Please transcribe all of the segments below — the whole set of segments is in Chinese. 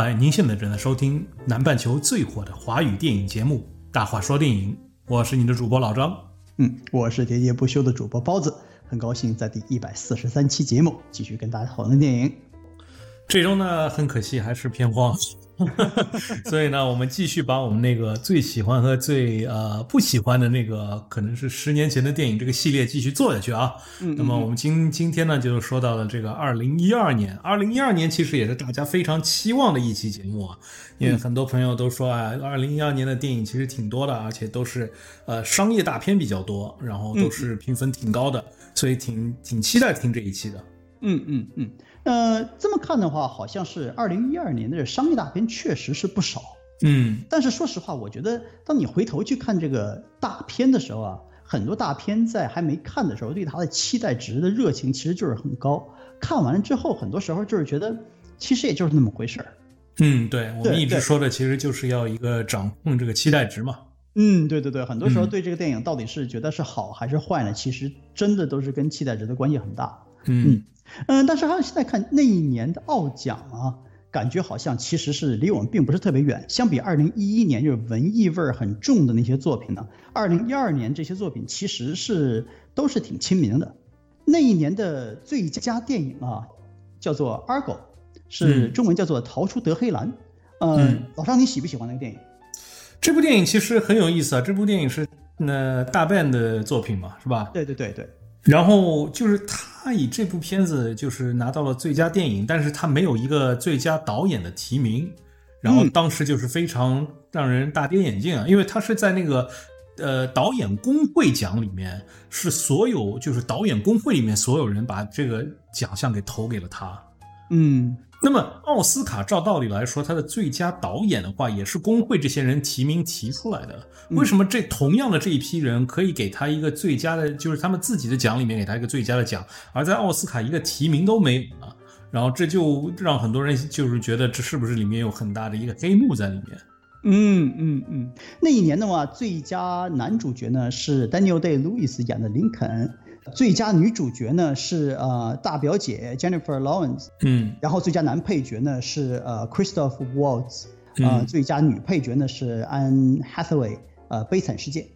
嗨，您现在正在收听南半球最火的华语电影节目《大话说电影》，我是你的主播老张。嗯，我是喋喋不休的主播包子，很高兴在第一百四十三期节目继续跟大家讨论电影。这周呢，很可惜还是片荒。所以呢，我们继续把我们那个最喜欢和最呃不喜欢的那个，可能是十年前的电影这个系列继续做下去啊。那么我们今今天呢，就说到了这个二零一二年。二零一二年其实也是大家非常期望的一期节目啊，因为很多朋友都说啊，二零一二年的电影其实挺多的，而且都是呃商业大片比较多，然后都是评分挺高的，所以挺挺期待听这一期的。嗯嗯嗯。呃，这么看的话，好像是二零一二年的商业大片确实是不少。嗯，但是说实话，我觉得当你回头去看这个大片的时候啊，很多大片在还没看的时候，对它的期待值的热情其实就是很高。看完了之后，很多时候就是觉得其实也就是那么回事儿。嗯，对，我们一直说的其实就是要一个掌控这个期待值嘛。嗯，对对对，很多时候对这个电影到底是觉得是好还是坏呢？其实真的都是跟期待值的关系很大。嗯。嗯，但是还有现在看那一年的奥奖啊，感觉好像其实是离我们并不是特别远。相比二零一一年就是文艺味儿很重的那些作品呢，二零一二年这些作品其实是都是挺亲民的。那一年的最佳电影啊，叫做《Argo》，是中文叫做《逃出德黑兰》。嗯，老张你喜不喜欢那个电影？这部电影其实很有意思啊，这部电影是那大半的作品嘛，是吧？对对对对。然后就是他以这部片子就是拿到了最佳电影，但是他没有一个最佳导演的提名，然后当时就是非常让人大跌眼镜啊，因为他是在那个呃导演工会奖里面，是所有就是导演工会里面所有人把这个奖项给投给了他，嗯。那么奥斯卡照道理来说，他的最佳导演的话，也是工会这些人提名提出来的。为什么这同样的这一批人可以给他一个最佳的，就是他们自己的奖里面给他一个最佳的奖，而在奥斯卡一个提名都没有呢？然后这就让很多人就是觉得这是不是里面有很大的一个黑幕在里面？嗯嗯嗯。那一年的话，最佳男主角呢是 Daniel Day Lewis 演的林肯。最佳女主角呢是呃大表姐 Jennifer Lawrence，嗯，然后最佳男配角呢是呃 Christoph Waltz，呃最佳女配角呢是 Anne Hathaway，呃悲惨世界，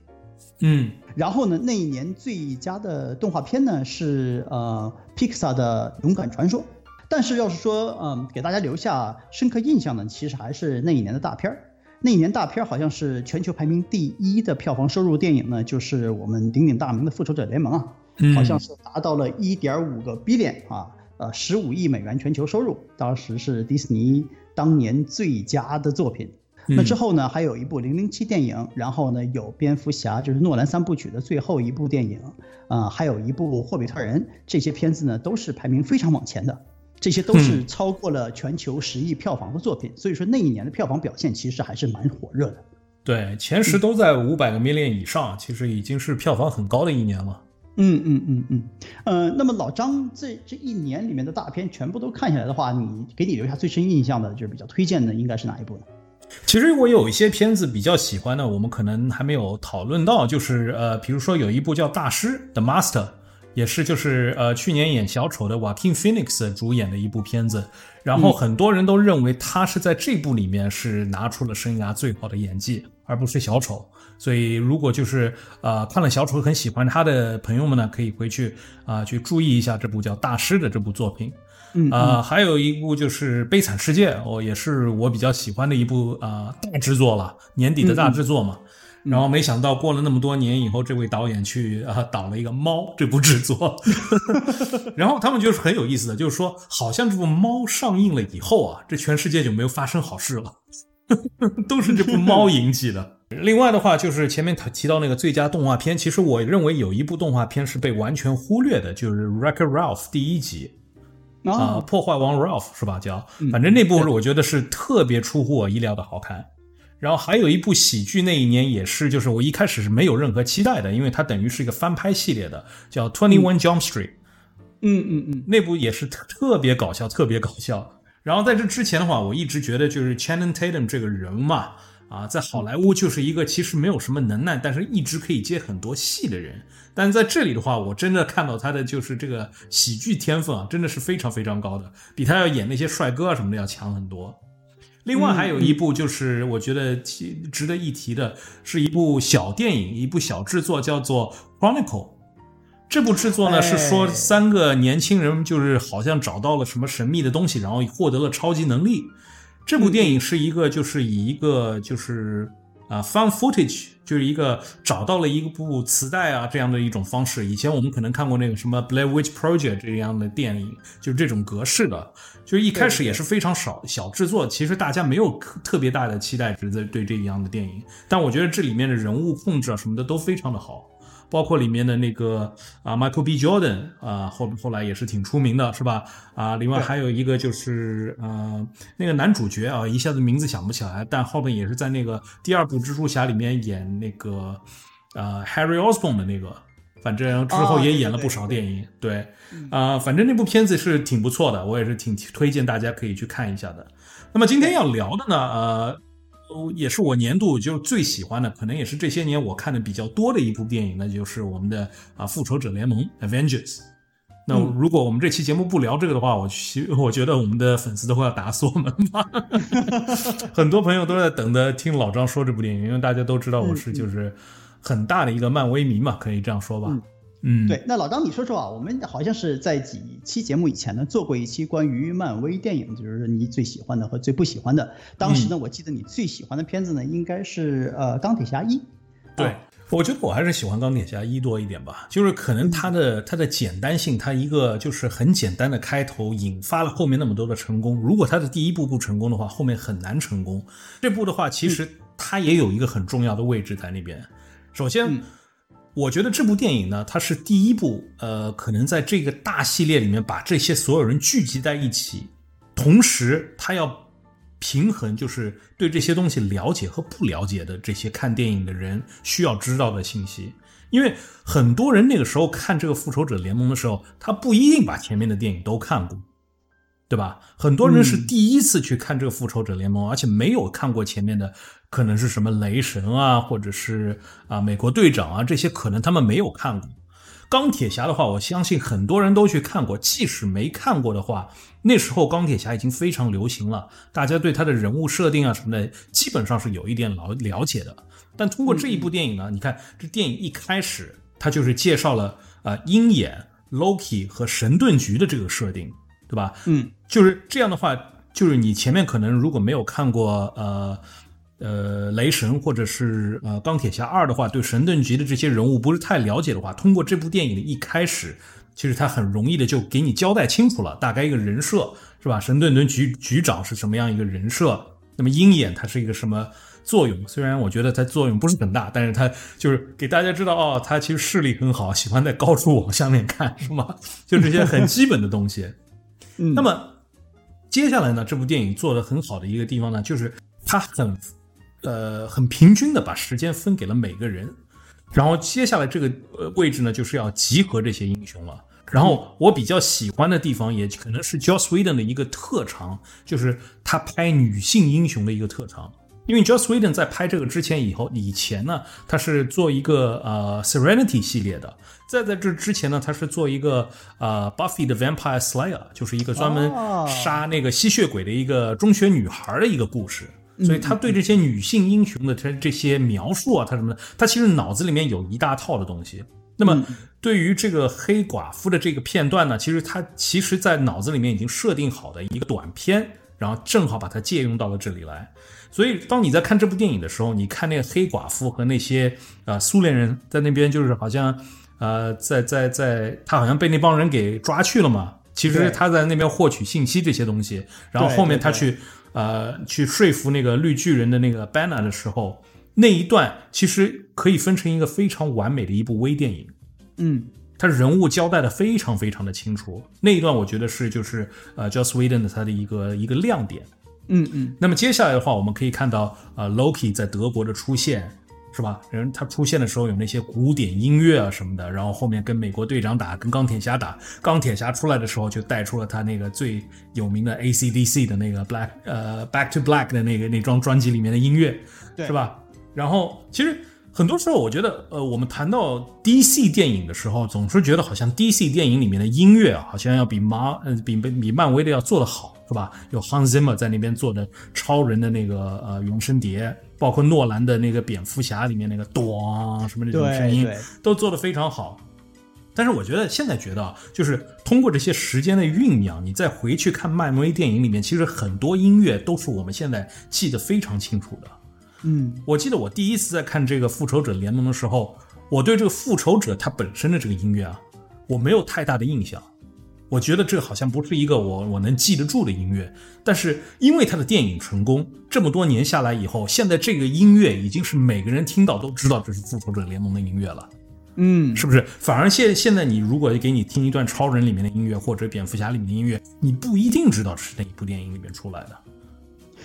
嗯，然后呢那一年最佳的动画片呢是呃 Pixar 的勇敢传说，但是要是说嗯给大家留下深刻印象呢，其实还是那一年的大片儿，那一年大片儿好像是全球排名第一的票房收入电影呢，就是我们鼎鼎大名的复仇者联盟啊。好像是达到了一点五个 billion 啊，呃，十五亿美元全球收入，当时是迪士尼当年最佳的作品。那之后呢，还有一部零零七电影，然后呢有蝙蝠侠，就是诺兰三部曲的最后一部电影，啊，还有一部霍比特人，这些片子呢都是排名非常往前的，这些都是超过了全球十亿票房的作品。所以说那一年的票房表现其实还是蛮火热的。对，前十都在五百个 million 以上，其实已经是票房很高的一年了。嗯嗯嗯嗯，呃，那么老张这这一年里面的大片全部都看下来的话，你给你留下最深印象的，就是比较推荐的，应该是哪一部呢？其实我有一些片子比较喜欢的，我们可能还没有讨论到，就是呃，比如说有一部叫《大师》的 Master。也是，就是呃，去年演小丑的 Joaquin Phoenix 主演的一部片子，然后很多人都认为他是在这部里面是拿出了生涯最好的演技，而不是小丑。所以，如果就是呃看了小丑很喜欢他的朋友们呢，可以回去啊去注意一下这部叫《大师》的这部作品。啊，还有一部就是《悲惨世界》，哦，也是我比较喜欢的一部啊大制作了，年底的大制作嘛。然后没想到过了那么多年以后，这位导演去啊导了一个《猫》这部制作，然后他们就是很有意思的，就是说好像这部《猫》上映了以后啊，这全世界就没有发生好事了，都是这部《猫》引起的。另外的话，就是前面提到那个最佳动画片，其实我认为有一部动画片是被完全忽略的，就是《Wreck-It Ralph》第一集啊，破坏王 Ralph 是吧？叫反正那部我觉得是特别出乎我意料的好看。然后还有一部喜剧，那一年也是，就是我一开始是没有任何期待的，因为它等于是一个翻拍系列的，叫《Twenty One Jump Street》。嗯嗯嗯，那部也是特特别搞笑，特别搞笑。然后在这之前的话，我一直觉得就是 Channing Tatum 这个人嘛，啊，在好莱坞就是一个其实没有什么能耐，但是一直可以接很多戏的人。但是在这里的话，我真的看到他的就是这个喜剧天分啊，真的是非常非常高的，比他要演那些帅哥啊什么的要强很多。另外还有一部就是我觉得值得一提的，是一部小电影，一部小制作，叫做《Chronicle》。这部制作呢是说三个年轻人就是好像找到了什么神秘的东西，然后获得了超级能力。这部电影是一个就是以一个就是啊 fun footage。就是一个找到了一部磁带啊这样的一种方式。以前我们可能看过那个什么《Blair Witch Project》这样的电影，就是这种格式的。就是一开始也是非常少小制作，其实大家没有特别大的期待值在对这样的电影。但我觉得这里面的人物控制啊什么的都非常的好。包括里面的那个啊，Michael B. Jordan 啊，后后来也是挺出名的，是吧？啊，另外还有一个就是呃，那个男主角啊，一下子名字想不起来，但后面也是在那个第二部蜘蛛侠里面演那个呃 Harry Osborn 的那个，反正之后也演了不少电影。对，啊，反正那部片子是挺不错的，我也是挺推荐大家可以去看一下的。那么今天要聊的呢，呃。也是我年度就最喜欢的，可能也是这些年我看的比较多的一部电影，那就是我们的啊《复仇者联盟》（Avengers）。那如果我们这期节目不聊这个的话，我其我觉得我们的粉丝都会要打死我们吧。很多朋友都在等着听老张说这部电影，因为大家都知道我是就是很大的一个漫威迷嘛，可以这样说吧。嗯，对，那老张，你说说啊，我们好像是在几期节目以前呢做过一期关于漫威电影，就是你最喜欢的和最不喜欢的。当时呢，我记得你最喜欢的片子呢，应该是呃钢铁侠一。对，我觉得我还是喜欢钢铁侠一多一点吧，就是可能它的它的简单性，它一个就是很简单的开头，引发了后面那么多的成功。如果它的第一步不成功的话，后面很难成功。这部的话，其实它也有一个很重要的位置在那边。首先。我觉得这部电影呢，它是第一部，呃，可能在这个大系列里面把这些所有人聚集在一起，同时它要平衡，就是对这些东西了解和不了解的这些看电影的人需要知道的信息。因为很多人那个时候看这个复仇者联盟的时候，他不一定把前面的电影都看过。对吧？很多人是第一次去看这个复仇者联盟，而且没有看过前面的，可能是什么雷神啊，或者是啊美国队长啊这些，可能他们没有看过。钢铁侠的话，我相信很多人都去看过。即使没看过的话，那时候钢铁侠已经非常流行了，大家对他的人物设定啊什么的，基本上是有一点了了解的。但通过这一部电影呢，你看这电影一开始，它就是介绍了啊鹰眼、Loki 和神盾局的这个设定。对吧？嗯，就是这样的话，就是你前面可能如果没有看过呃呃雷神或者是呃钢铁侠二的话，对神盾局的这些人物不是太了解的话，通过这部电影的一开始，其实他很容易的就给你交代清楚了，大概一个人设是吧？神盾局局长是什么样一个人设？那么鹰眼他是一个什么作用？虽然我觉得他作用不是很大，但是他就是给大家知道哦，他其实视力很好，喜欢在高处往下面看，是吗？就这些很基本的东西。那么接下来呢？这部电影做的很好的一个地方呢，就是他很呃很平均的把时间分给了每个人。然后接下来这个呃位置呢，就是要集合这些英雄了。然后我比较喜欢的地方，也可能是 Joss Whedon 的一个特长，就是他拍女性英雄的一个特长。因为 Joss Whedon 在拍这个之前以后以前呢，他是做一个呃 Serenity 系列的。在在这之前呢，他是做一个呃 Buffy 的 Vampire Slayer，就是一个专门杀那个吸血鬼的一个中学女孩的一个故事。所以他对这些女性英雄的这这些描述啊，他什么的，他其实脑子里面有一大套的东西。那么对于这个黑寡妇的这个片段呢，其实他其实在脑子里面已经设定好的一个短片，然后正好把它借用到了这里来。所以当你在看这部电影的时候，你看那个黑寡妇和那些呃苏联人在那边，就是好像。呃，在在在，他好像被那帮人给抓去了嘛。其实他在那边获取信息这些东西，然后后面他去呃去说服那个绿巨人的那个 Banner 的时候，那一段其实可以分成一个非常完美的一部微电影。嗯，他人物交代的非常非常的清楚，那一段我觉得是就是呃 Joss Whedon 的他的一个一个亮点。嗯嗯。那么接下来的话，我们可以看到呃 Loki 在德国的出现。是吧？人他出现的时候有那些古典音乐啊什么的，然后后面跟美国队长打，跟钢铁侠打。钢铁侠出来的时候就带出了他那个最有名的 AC/DC 的那个 Black 呃 Back to Black 的那个那张专辑里面的音乐，是吧？然后其实很多时候我觉得，呃，我们谈到 DC 电影的时候，总是觉得好像 DC 电影里面的音乐啊，好像要比马呃比比漫威的要做得好。是吧？有 Hans Zimmer 在那边做的超人的那个呃原声碟，包括诺兰的那个蝙蝠侠里面那个咚什么那种声音，都做得非常好。但是我觉得现在觉得，就是通过这些时间的酝酿，你再回去看漫威电影里面，其实很多音乐都是我们现在记得非常清楚的。嗯，我记得我第一次在看这个复仇者联盟的时候，我对这个复仇者他本身的这个音乐啊，我没有太大的印象。我觉得这好像不是一个我我能记得住的音乐。但是因为他的电影成功，这么多年下来以后，现在这个音乐已经是每个人听到都知道这是复仇者联盟的音乐了。嗯，是不是？反而现现在你如果给你听一段超人里面的音乐，或者蝙蝠侠里面的音乐，你不一定知道是哪一部电影里面出来的。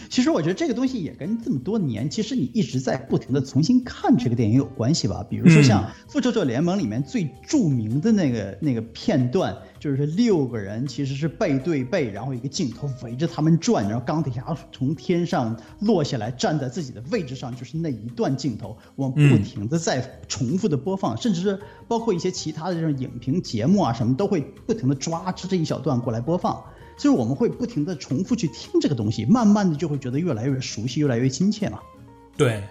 其实我觉得这个东西也跟这么多年，其实你一直在不停的重新看这个电影有关系吧。比如说像《复仇者联盟》里面最著名的那个那个片段，就是六个人其实是背对背，然后一个镜头围着他们转，然后钢铁侠从天上落下来，站在自己的位置上，就是那一段镜头，我们不停的在重复的播放，甚至是包括一些其他的这种影评节目啊什么，都会不停的抓这这一小段过来播放。就是我们会不停的重复去听这个东西，慢慢的就会觉得越来越熟悉，越来越亲切了。对，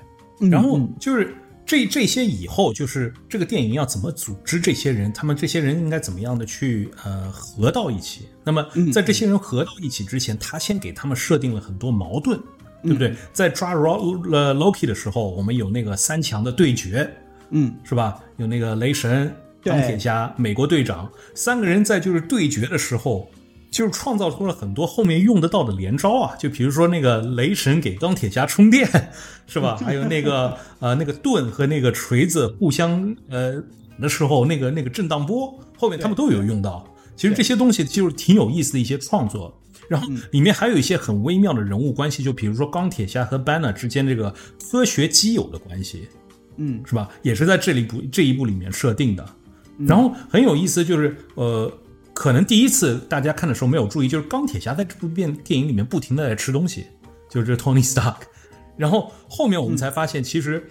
然后就是这这些以后，就是这个电影要怎么组织这些人，他们这些人应该怎么样的去呃合到一起？那么在这些人合到一起之前，他先给他们设定了很多矛盾，对不对？在抓 Loki 的时候，我们有那个三强的对决，嗯，是吧？有那个雷神、钢铁侠、美国队长三个人在就是对决的时候。就是创造出了很多后面用得到的连招啊，就比如说那个雷神给钢铁侠充电，是吧？还有那个 呃那个盾和那个锤子互相呃的时候，那个那个震荡波，后面他们都有用到。其实这些东西就是挺有意思的一些创作。然后里面还有一些很微妙的人物关系，就比如说钢铁侠和 Banner 之间这个科学基友的关系，嗯，是吧？也是在这里部这一部里面设定的。然后很有意思，就是呃。可能第一次大家看的时候没有注意，就是钢铁侠在这部电电影里面不停的在吃东西，就是这 Tony Stark。然后后面我们才发现，其实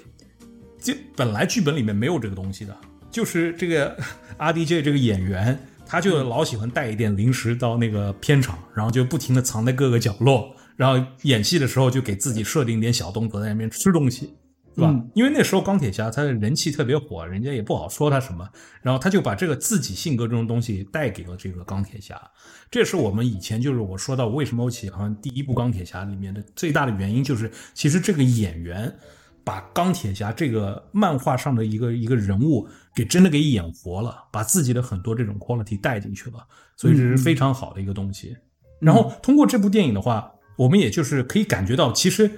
就本来剧本里面没有这个东西的，就是这个 R D J 这个演员，他就老喜欢带一点零食到那个片场，然后就不停的藏在各个角落，然后演戏的时候就给自己设定点小动作在那边吃东西。是吧？因为那时候钢铁侠他的人气特别火，人家也不好说他什么，然后他就把这个自己性格这种东西带给了这个钢铁侠。这是我们以前就是我说到为什么我喜欢第一部钢铁侠里面的最大的原因，就是其实这个演员把钢铁侠这个漫画上的一个一个人物给真的给演活了，把自己的很多这种 quality 带进去了，所以这是非常好的一个东西。然后通过这部电影的话，我们也就是可以感觉到其实。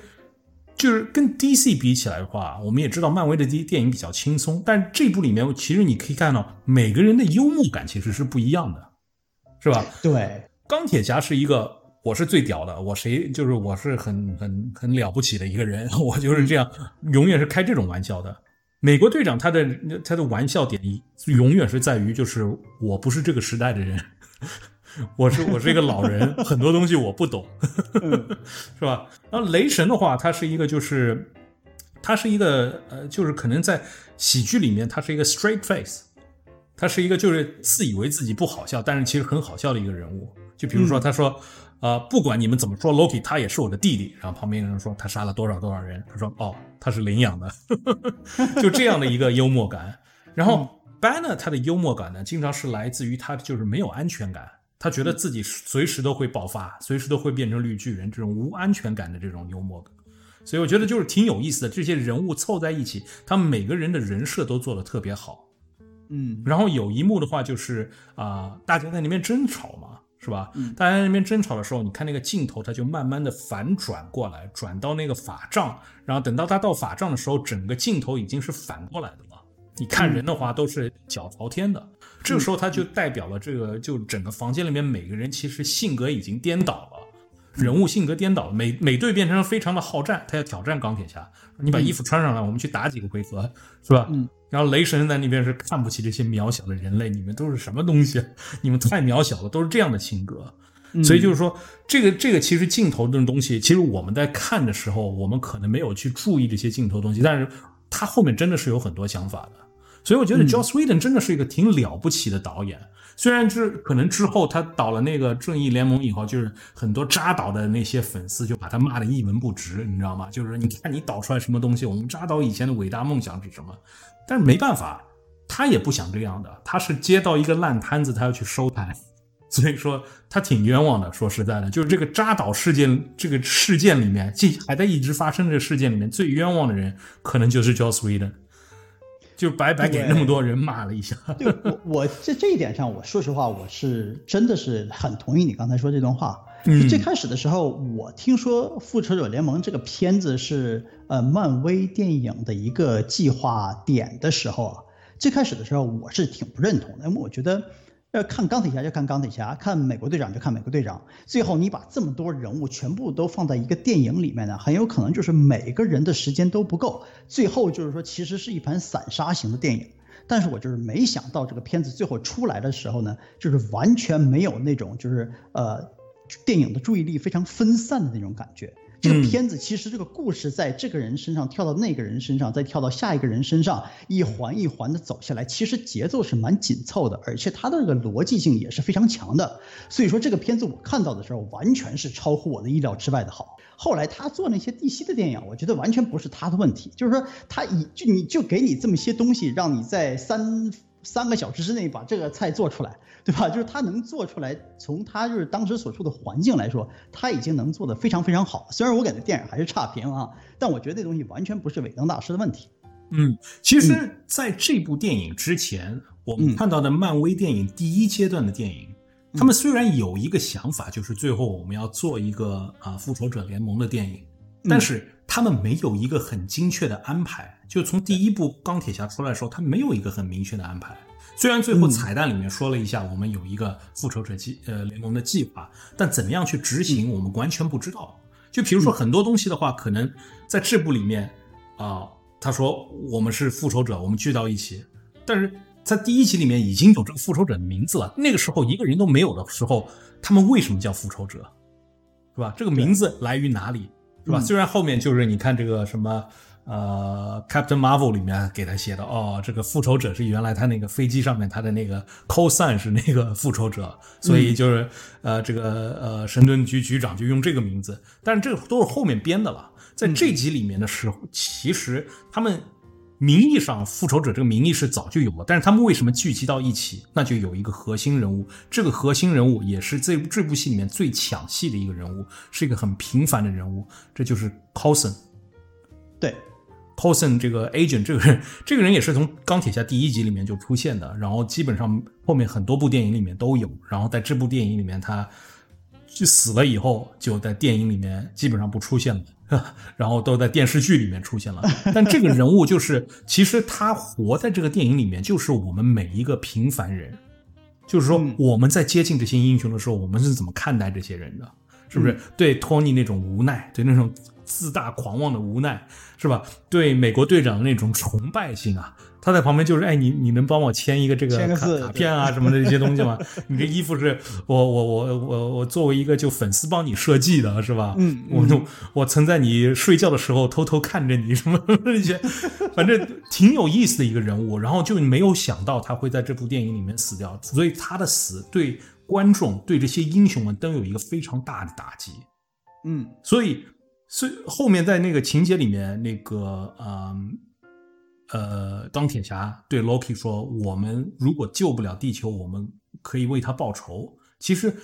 就是跟 DC 比起来的话，我们也知道漫威的电电影比较轻松，但这部里面其实你可以看到每个人的幽默感其实是不一样的，是吧？对，钢铁侠是一个我是最屌的，我谁就是我是很很很了不起的一个人，我就是这样，永远是开这种玩笑的。美国队长他的他的玩笑点永远是在于就是我不是这个时代的人。我是我是一个老人，很多东西我不懂，是吧？然后雷神的话，他是一个就是，他是一个呃，就是可能在喜剧里面，他是一个 straight face，他是一个就是自以为自己不好笑，但是其实很好笑的一个人物。就比如说他说，呃，不管你们怎么说，Loki 他也是我的弟弟。然后旁边人说他杀了多少多少人，他说哦，他是领养的，就这样的一个幽默感。然后 Banner 他的幽默感呢，经常是来自于他就是没有安全感。他觉得自己随时都会爆发，随时都会变成绿巨人，这种无安全感的这种幽默感，所以我觉得就是挺有意思的。这些人物凑在一起，他们每个人的人设都做得特别好，嗯。然后有一幕的话就是啊，大家在那边争吵嘛，是吧？大家在那边争吵的时候，你看那个镜头，它就慢慢的反转过来，转到那个法杖，然后等到他到法杖的时候，整个镜头已经是反过来的了。你看人的话都是脚朝天的。这个时候，他就代表了这个，就整个房间里面每个人其实性格已经颠倒了，人物性格颠倒了。美美队变成了非常的好战，他要挑战钢铁侠。你把衣服穿上来，我们去打几个回合，是吧？嗯。然后雷神在那边是看不起这些渺小的人类，你们都是什么东西？你们太渺小了，都是这样的性格。所以就是说，这个这个其实镜头这种东西，其实我们在看的时候，我们可能没有去注意这些镜头东西，但是他后面真的是有很多想法的。所以我觉得 Joss Whedon 真的是一个挺了不起的导演。虽然之可能之后他导了那个正义联盟以后，就是很多扎导的那些粉丝就把他骂的一文不值，你知道吗？就是你看你导出来什么东西，我们扎导以前的伟大梦想是什么？但是没办法，他也不想这样的，他是接到一个烂摊子，他要去收摊，所以说他挺冤枉的。说实在的，就是这个扎导事件这个事件里面，这还在一直发生这个事件里面，最冤枉的人可能就是 Joss Whedon。就白白给那么多人骂了一下。对我，我在这一点上，我说实话，我是真的是很同意你刚才说这段话。嗯，最开始的时候，我听说《复仇者联盟》这个片子是呃漫威电影的一个计划点的时候啊，最开始的时候我是挺不认同的，因为我觉得。要看钢铁侠就看钢铁侠，看美国队长就看美国队长。最后你把这么多人物全部都放在一个电影里面呢，很有可能就是每个人的时间都不够。最后就是说，其实是一盘散沙型的电影。但是我就是没想到这个片子最后出来的时候呢，就是完全没有那种就是呃，电影的注意力非常分散的那种感觉。这个片子其实这个故事在这个人身上跳到那个人身上，再跳到下一个人身上，一环一环的走下来，其实节奏是蛮紧凑的，而且它的这个逻辑性也是非常强的。所以说这个片子我看到的时候，完全是超乎我的意料之外的好。后来他做那些 DC 的电影，我觉得完全不是他的问题，就是说他以就你就给你这么些东西，让你在三。三个小时之内把这个菜做出来，对吧？就是他能做出来，从他就是当时所处的环境来说，他已经能做得非常非常好。虽然我感觉电影还是差评啊，但我觉得那东西完全不是尾灯大师的问题。嗯，其实在这部电影之前，我们看到的漫威电影第一阶段的电影，他们虽然有一个想法，就是最后我们要做一个啊复仇者联盟的电影，但是。他们没有一个很精确的安排，就从第一部钢铁侠出来的时候，他没有一个很明确的安排。虽然最后彩蛋里面说了一下，我们有一个复仇者计呃联盟的计划，但怎么样去执行，我们完全不知道。就比如说很多东西的话，可能在这部里面啊，他说我们是复仇者，我们聚到一起，但是在第一集里面已经有这个复仇者的名字了。那个时候一个人都没有的时候，他们为什么叫复仇者？是吧？这个名字来于哪里？是吧？虽然后面就是你看这个什么，呃，Captain Marvel 里面给他写的哦，这个复仇者是原来他那个飞机上面他的那个 cosine 是那个复仇者，所以就是呃这个呃神盾局局长就用这个名字，但是这个都是后面编的了。在这集里面的时候，其实他们。名义上，复仇者这个名义是早就有了，但是他们为什么聚集到一起？那就有一个核心人物，这个核心人物也是这这部戏里面最抢戏的一个人物，是一个很平凡的人物，这就是 Coulson。对，Coulson 这个 agent 这个人，这个人也是从钢铁侠第一集里面就出现的，然后基本上后面很多部电影里面都有，然后在这部电影里面他就死了以后，就在电影里面基本上不出现了。然后都在电视剧里面出现了，但这个人物就是，其实他活在这个电影里面，就是我们每一个平凡人，就是说我们在接近这些英雄的时候，我们是怎么看待这些人的？是不是对托尼那种无奈，对那种自大狂妄的无奈，是吧？对美国队长的那种崇拜性啊？他在旁边就是，哎，你你能帮我签一个这个卡卡片啊什么的这些东西吗？你这衣服是我我我我我作为一个就粉丝帮你设计的是吧？嗯，我就我曾在你睡觉的时候偷偷看着你什么那些，反正挺有意思的一个人物。然后就没有想到他会在这部电影里面死掉，所以他的死对观众对这些英雄们都有一个非常大的打击。嗯，所以所以后面在那个情节里面那个嗯。呃，钢铁侠对 Loki 说：“我们如果救不了地球，我们可以为他报仇。”其实，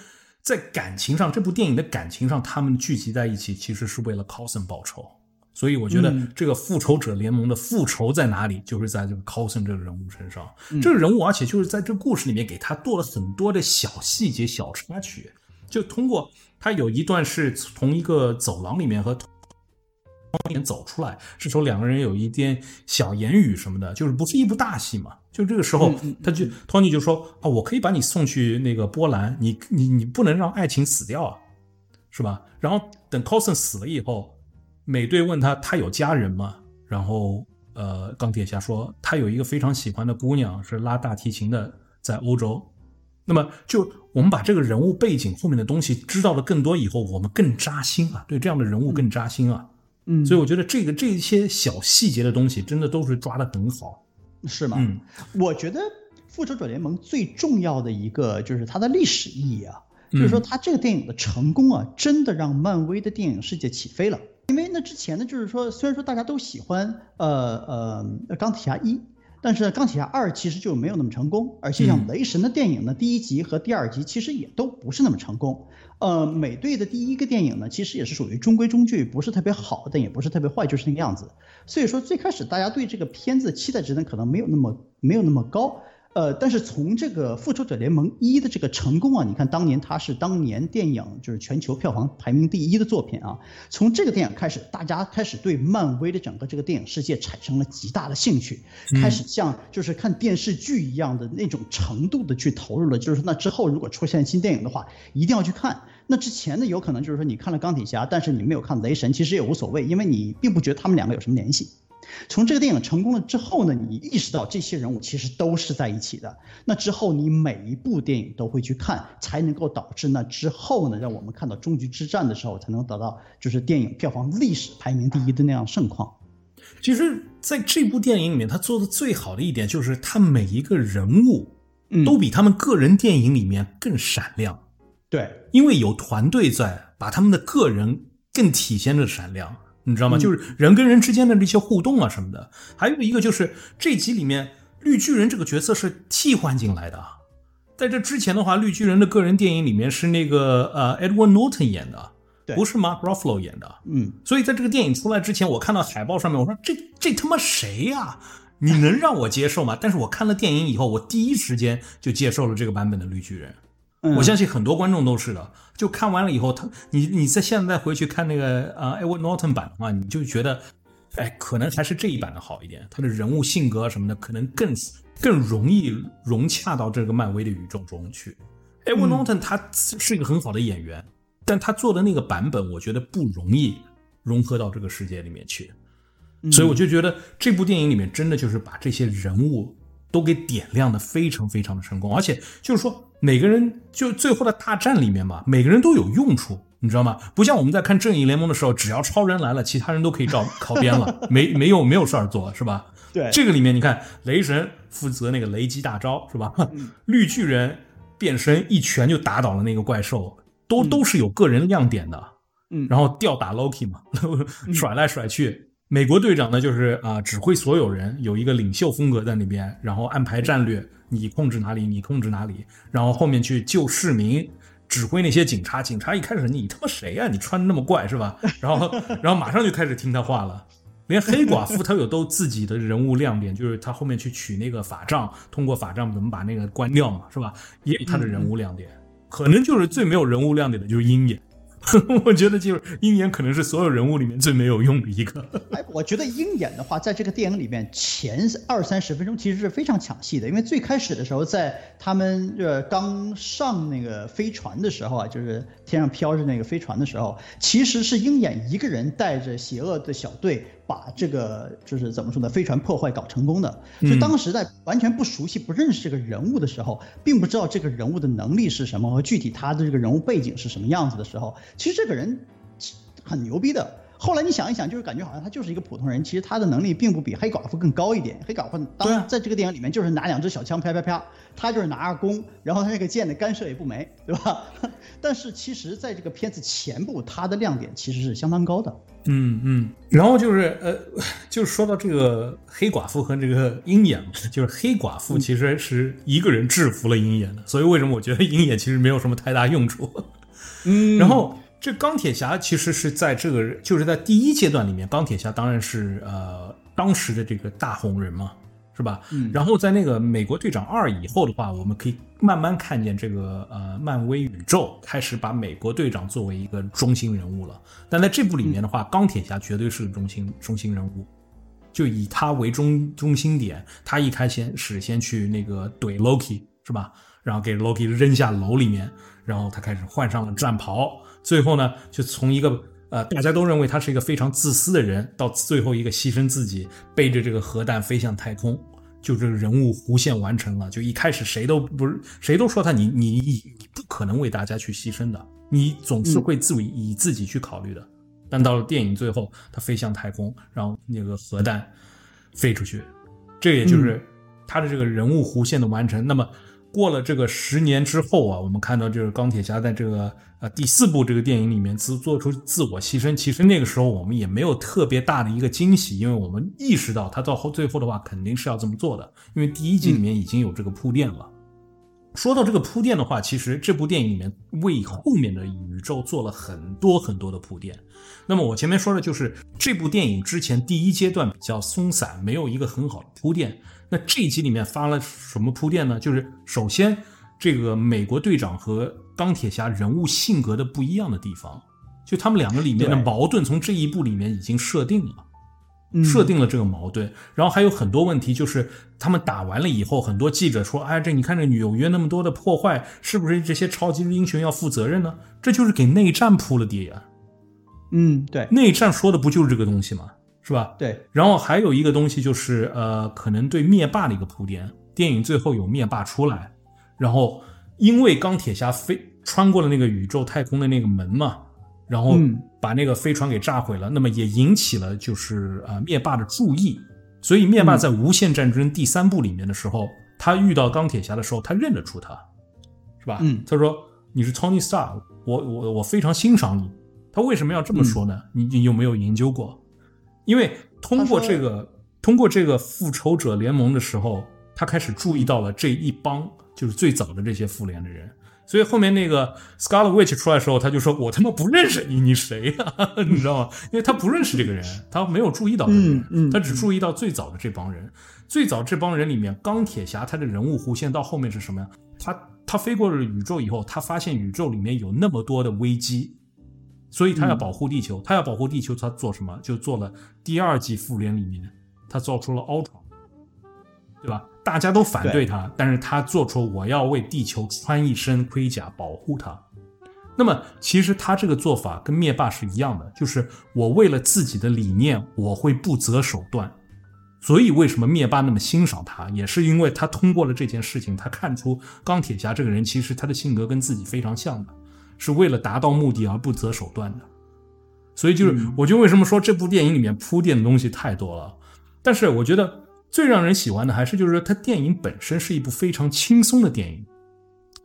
在感情上，这部电影的感情上，他们聚集在一起，其实是为了 Coulson 报仇。所以，我觉得这个复仇者联盟的复仇在哪里，就是在这个 Coulson 这个人物身上。这个人物，而且就是在这故事里面给他做了很多的小细节、小插曲，就通过他有一段是从一个走廊里面和。面走出来，这时候两个人有一点小言语什么的，就是不是一部大戏嘛？就这个时候，他就托尼就说啊，我可以把你送去那个波兰，你你你不能让爱情死掉啊，是吧？然后等 Coulson 死了以后，美队问他他有家人吗？然后呃，钢铁侠说他有一个非常喜欢的姑娘是拉大提琴的，在欧洲。那么就我们把这个人物背景后面的东西知道的更多以后，我们更扎心啊，对这样的人物更扎心啊。嗯，所以我觉得这个这些小细节的东西，真的都是抓的很好，是吗？嗯，我觉得复仇者联盟最重要的一个就是它的历史意义啊，就是说它这个电影的成功啊，真的让漫威的电影世界起飞了。因为那之前呢，就是说虽然说大家都喜欢呃呃钢铁侠一。但是钢铁侠二其实就没有那么成功，而且像雷神的电影呢，第一集和第二集其实也都不是那么成功。呃，美队的第一个电影呢，其实也是属于中规中矩，不是特别好，但也不是特别坏，就是那个样子。所以说最开始大家对这个片子期待值呢，可能没有那么没有那么高。呃，但是从这个《复仇者联盟一》的这个成功啊，你看当年它是当年电影就是全球票房排名第一的作品啊。从这个电影开始，大家开始对漫威的整个这个电影世界产生了极大的兴趣，开始像就是看电视剧一样的那种程度的去投入了。就是说，那之后如果出现新电影的话，一定要去看。那之前呢，有可能就是说你看了钢铁侠，但是你没有看雷神，其实也无所谓，因为你并不觉得他们两个有什么联系。从这个电影成功了之后呢，你意识到这些人物其实都是在一起的。那之后你每一部电影都会去看，才能够导致那之后呢，让我们看到终局之战的时候，才能得到就是电影票房历史排名第一的那样盛况。其实，在这部电影里面，他做的最好的一点就是，他每一个人物都比他们个人电影里面更闪亮。对，因为有团队在，把他们的个人更体现的闪亮。你知道吗？就是人跟人之间的这些互动啊什么的，还有一个就是这集里面绿巨人这个角色是替换进来的，在这之前的话，绿巨人的个人电影里面是那个呃 Edward Norton 演的，不是 Mark Ruffalo 演的。嗯，所以在这个电影出来之前，我看到海报上面，我说这这他妈谁呀？你能让我接受吗？但是我看了电影以后，我第一时间就接受了这个版本的绿巨人。我相信很多观众都是的，就看完了以后，他你你在现在回去看那个啊，Edward Norton 版的话，你就觉得，哎，可能还是这一版的好一点，他的人物性格什么的，可能更更容易融洽到这个漫威的宇宙中去。Edward Norton 他是一个很好的演员，但他做的那个版本，我觉得不容易融合到这个世界里面去，所以我就觉得这部电影里面真的就是把这些人物都给点亮的非常非常的成功，而且就是说。每个人就最后的大战里面嘛，每个人都有用处，你知道吗？不像我们在看正义联盟的时候，只要超人来了，其他人都可以照靠边了，没没有没有事儿做，是吧？对，这个里面你看，雷神负责那个雷击大招，是吧？绿巨人变身一拳就打倒了那个怪兽，都都是有个人亮点的。嗯，然后吊打 Loki 嘛，甩来甩去。美国队长呢，就是啊，指挥所有人，有一个领袖风格在那边，然后安排战略，你控制哪里，你控制哪里，然后后面去救市民，指挥那些警察。警察一开始你他妈谁呀？你穿的那么怪是吧？然 后然后马上就开始听他话了。连黑寡妇她有都自己的人物亮点，就是她后面去取那个法杖，通过法杖怎么把那个关掉嘛，是吧？也她的人物亮点，可能就是最没有人物亮点的就是鹰眼。我觉得就是鹰眼可能是所有人物里面最没有用的一个。哎，我觉得鹰眼的话，在这个电影里面前二三十分钟其实是非常抢戏的，因为最开始的时候，在他们呃刚上那个飞船的时候啊，就是天上飘着那个飞船的时候，其实是鹰眼一个人带着邪恶的小队。把这个就是怎么说呢？飞船破坏搞成功的，所以当时在完全不熟悉、不认识这个人物的时候，并不知道这个人物的能力是什么和具体他的这个人物背景是什么样子的时候，其实这个人很牛逼的。后来你想一想，就是感觉好像他就是一个普通人，其实他的能力并不比黑寡妇更高一点。黑寡妇当然在这个电影里面就是拿两只小枪啪啪啪，他就是拿着弓，然后他那个箭的干涉也不没，对吧？但是其实在这个片子前部，他的亮点其实是相当高的。嗯嗯。然后就是呃，就是说到这个黑寡妇和这个鹰眼，就是黑寡妇其实是一个人制服了鹰眼的，所以为什么我觉得鹰眼其实没有什么太大用处？嗯。然后。这钢铁侠其实是在这个，就是在第一阶段里面，钢铁侠当然是呃当时的这个大红人嘛，是吧？嗯。然后在那个美国队长二以后的话，我们可以慢慢看见这个呃漫威宇宙开始把美国队长作为一个中心人物了。但在这部里面的话，钢铁侠绝对是个中心中心人物，就以他为中中心点，他一开始先去那个怼 Loki 是吧？然后给 Loki 扔下楼里面，然后他开始换上了战袍。最后呢，就从一个呃，大家都认为他是一个非常自私的人，到最后一个牺牲自己，背着这个核弹飞向太空，就这个人物弧线完成了。就一开始谁都不是，谁都说他你你你你不可能为大家去牺牲的，你总是会自以自己去考虑的。但到了电影最后，他飞向太空，然后那个核弹飞出去，这也就是。他的这个人物弧线的完成。那么过了这个十年之后啊，我们看到就是钢铁侠在这个呃第四部这个电影里面自做出自我牺牲。其实那个时候我们也没有特别大的一个惊喜，因为我们意识到他到后最后的话肯定是要这么做的，因为第一集里面已经有这个铺垫了。说到这个铺垫的话，其实这部电影里面为后面的宇宙做了很多很多的铺垫。那么我前面说的就是这部电影之前第一阶段比较松散，没有一个很好的铺垫。那这一集里面发了什么铺垫呢？就是首先这个美国队长和钢铁侠人物性格的不一样的地方，就他们两个里面的矛盾从这一部里面已经设定了。设定了这个矛盾，然后还有很多问题，就是他们打完了以后，很多记者说：“哎，这你看这纽约那么多的破坏，是不是这些超级英雄要负责任呢？”这就是给内战铺了地呀。嗯，对，内战说的不就是这个东西吗？是吧？对。然后还有一个东西就是，呃，可能对灭霸的一个铺垫。电影最后有灭霸出来，然后因为钢铁侠飞穿过了那个宇宙太空的那个门嘛。然后把那个飞船给炸毁了，那么也引起了就是呃灭霸的注意，所以灭霸在无限战争第三部里面的时候，他遇到钢铁侠的时候，他认得出他，是吧？嗯，他说你是 Tony Stark，我我我非常欣赏你。他为什么要这么说呢？你你有没有研究过？因为通过这个通过这个复仇者联盟的时候，他开始注意到了这一帮就是最早的这些复联的人。所以后面那个 Scarlet Witch 出来的时候，他就说：“我他妈不认识你，你谁呀？你知道吗？因为他不认识这个人，他没有注意到这个人，他只注意到最早的这帮人。最早这帮人里面，钢铁侠他的人物弧线到后面是什么呀？他他飞过了宇宙以后，他发现宇宙里面有那么多的危机，所以他要保护地球。他要保护地球，他做什么？就做了第二季复联里面，他造出了 Ultron，对吧？”大家都反对他，但是他做出我要为地球穿一身盔甲保护他。那么其实他这个做法跟灭霸是一样的，就是我为了自己的理念，我会不择手段。所以为什么灭霸那么欣赏他，也是因为他通过了这件事情，他看出钢铁侠这个人其实他的性格跟自己非常像的，是为了达到目的而不择手段的。所以就是，我就为什么说这部电影里面铺垫的东西太多了，但是我觉得。最让人喜欢的还是就是说，它电影本身是一部非常轻松的电影，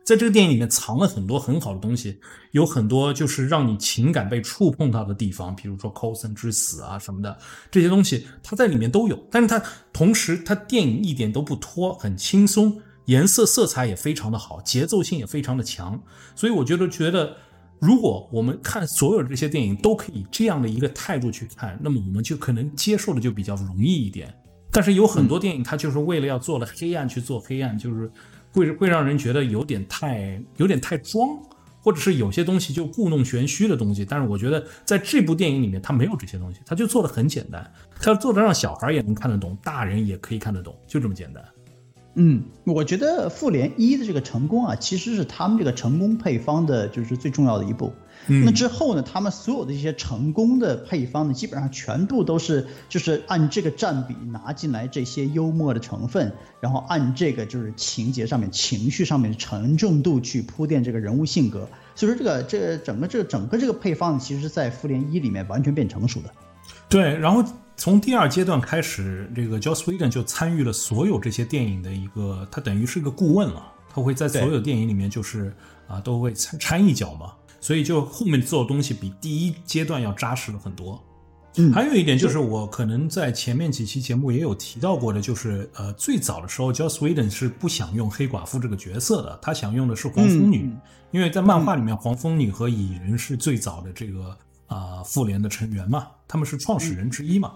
在这个电影里面藏了很多很好的东西，有很多就是让你情感被触碰到的地方，比如说 Coulson 之死啊什么的这些东西，它在里面都有。但是它同时，它电影一点都不拖，很轻松，颜色色彩也非常的好，节奏性也非常的强。所以我觉得，觉得如果我们看所有这些电影都可以这样的一个态度去看，那么我们就可能接受的就比较容易一点。但是有很多电影，它就是为了要做了黑暗去做黑暗，就是会会让人觉得有点太有点太装，或者是有些东西就故弄玄虚的东西。但是我觉得在这部电影里面，它没有这些东西，它就做的很简单，它做的让小孩也能看得懂，大人也可以看得懂，就这么简单。嗯，我觉得复联一的这个成功啊，其实是他们这个成功配方的就是最重要的一步。那之后呢？他们所有的一些成功的配方呢，基本上全部都是就是按这个占比拿进来这些幽默的成分，然后按这个就是情节上面、情绪上面的沉重度去铺垫这个人物性格。所以说，这个这整个这个整个这个配方，其实是在复联一里面完全变成熟的。对，然后从第二阶段开始，这个 Joss Whedon 就参与了所有这些电影的一个，他等于是个顾问了，他会在所有电影里面就是啊都会掺掺一脚嘛。所以就后面做的东西比第一阶段要扎实了很多。嗯，还有一点就是我可能在前面几期节目也有提到过的，就是呃最早的时候，Joss Whedon 是不想用黑寡妇这个角色的，他想用的是黄蜂女，因为在漫画里面，黄蜂女和蚁人是最早的这个啊复联的成员嘛，他们是创始人之一嘛。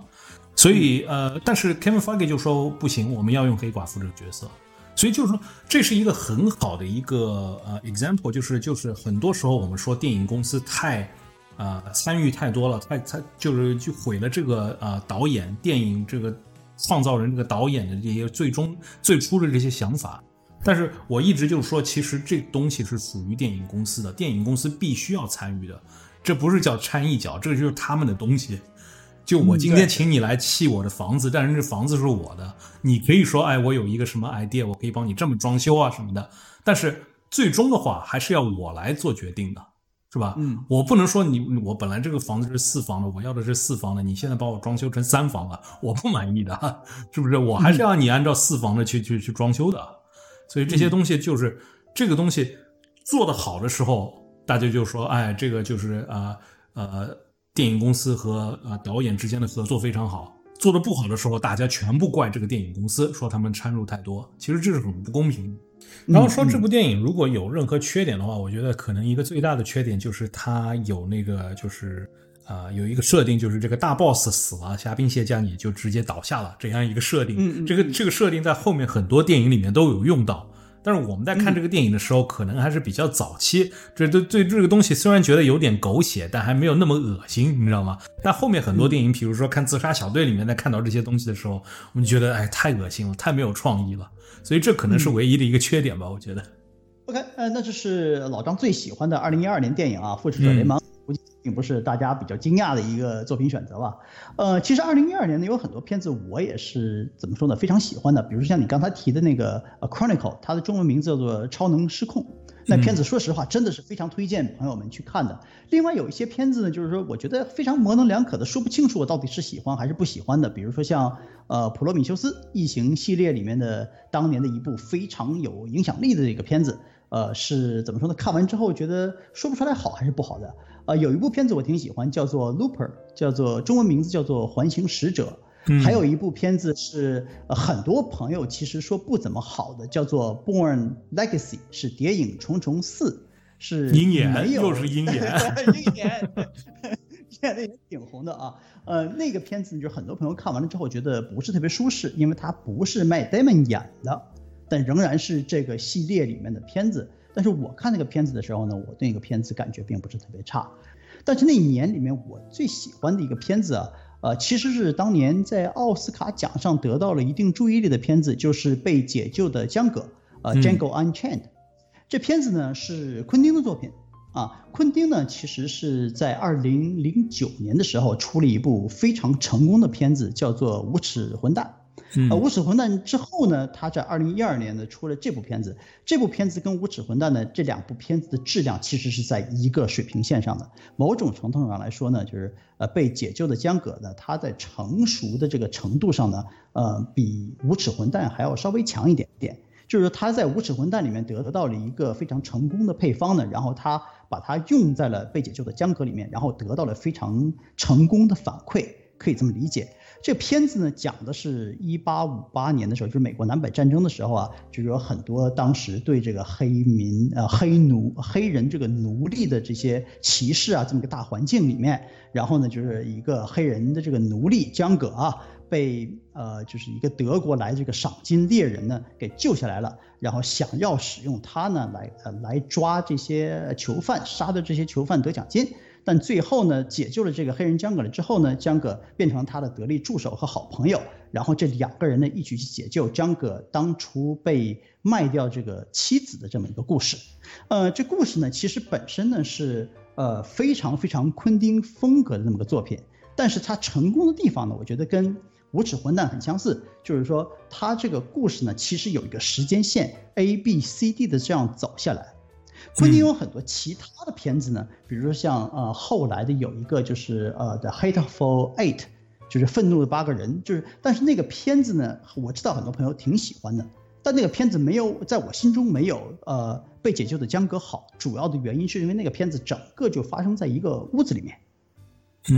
所以呃，但是 Kevin Feige 就说不行，我们要用黑寡妇这个角色。所以就是说，这是一个很好的一个呃 example，就是就是很多时候我们说电影公司太，啊参与太多了，太太就是就毁了这个呃导演电影这个创造人这个导演的这些最终最初的这些想法。但是我一直就是说，其实这东西是属于电影公司的，电影公司必须要参与的，这不是叫掺一脚，这就是他们的东西。就我今天请你来砌我的房子，但是这房子是我的，你可以说，哎，我有一个什么 idea，我可以帮你这么装修啊什么的。但是最终的话，还是要我来做决定的。是吧？嗯，我不能说你我本来这个房子是四房的，我要的是四房的，你现在把我装修成三房了，我不满意的，是不是？我还是要你按照四房的去去去装修的。所以这些东西就是这个东西做得好的时候，大家就说，哎，这个就是啊呃电影公司和呃导演之间的合作非常好。做的不好的时候，大家全部怪这个电影公司，说他们掺入太多。其实这是很不公平。然后说这部电影如果有任何缺点的话，我觉得可能一个最大的缺点就是它有那个就是啊有一个设定，就是这个大 boss 死了，虾兵蟹将也就直接倒下了这样一个设定。这个这个设定在后面很多电影里面都有用到。但是我们在看这个电影的时候，可能还是比较早期，这对对这个东西虽然觉得有点狗血，但还没有那么恶心，你知道吗？但后面很多电影，比如说看《自杀小队》里面，在看到这些东西的时候，我们觉得哎，太恶心了，太没有创意了。所以这可能是唯一的一个缺点吧，我觉得。OK，呃，那这是老张最喜欢的二零一二年电影啊，《复仇者联盟》。估计并不是大家比较惊讶的一个作品选择吧？呃，其实二零一二年呢有很多片子我也是怎么说呢，非常喜欢的。比如说像你刚才提的那个《Chronicle》，它的中文名字叫做《超能失控》。那片子说实话真的是非常推荐朋友们去看的。另外有一些片子呢，就是说我觉得非常模棱两可的，说不清楚我到底是喜欢还是不喜欢的。比如说像呃《普罗米修斯》异形系列里面的当年的一部非常有影响力的一个片子，呃，是怎么说呢？看完之后觉得说不出来好还是不好的。呃，有一部片子我挺喜欢，叫做《Looper》，叫做中文名字叫做《环形使者》。还有一部片子是很多朋友其实说不怎么好的，叫做《Born Legacy》，是《谍影重重四》，是鹰眼，又是鹰眼，鹰眼，演的也挺红的啊。呃，那个片子就是很多朋友看完了之后觉得不是特别舒适，因为它不是 Matt Damon 演的，但仍然是这个系列里面的片子。但是我看那个片子的时候呢，我对那个片子感觉并不是特别差。但是那一年里面我最喜欢的一个片子啊，呃，其实是当年在奥斯卡奖上得到了一定注意力的片子，就是被解救的江格，呃，Django Unchained。这片子呢是昆汀的作品啊，昆汀呢其实是在二零零九年的时候出了一部非常成功的片子，叫做《无耻混蛋》。呃，无耻混蛋之后呢，他在二零一二年呢出了这部片子。这部片子跟无耻混蛋呢这两部片子的质量其实是在一个水平线上的。某种程度上来说呢，就是呃被解救的江葛呢，他在成熟的这个程度上呢，呃比无耻混蛋还要稍微强一点点。就是他在无耻混蛋里面得到了一个非常成功的配方呢，然后他把它用在了被解救的江葛里面，然后得到了非常成功的反馈，可以这么理解。这片子呢，讲的是一八五八年的时候，就是美国南北战争的时候啊，就是有很多当时对这个黑民、呃黑奴、黑人这个奴隶的这些歧视啊，这么个大环境里面，然后呢，就是一个黑人的这个奴隶江葛啊，被呃就是一个德国来这个赏金猎人呢给救下来了，然后想要使用他呢来呃来抓这些囚犯，杀的这些囚犯得奖金。但最后呢，解救了这个黑人江葛了之后呢，江葛变成他的得力助手和好朋友，然后这两个人呢一起去解救江葛当初被卖掉这个妻子的这么一个故事。呃，这故事呢其实本身呢是呃非常非常昆汀风格的这么个作品，但是它成功的地方呢，我觉得跟《无耻混蛋》很相似，就是说它这个故事呢其实有一个时间线 A B C D 的这样走下来。昆汀有很多其他的片子呢，比如说像呃后来的有一个就是呃 The Hateful Eight，就是愤怒的八个人，就是但是那个片子呢，我知道很多朋友挺喜欢的，但那个片子没有在我心中没有呃被解救的江哥好，主要的原因是因为那个片子整个就发生在一个屋子里面，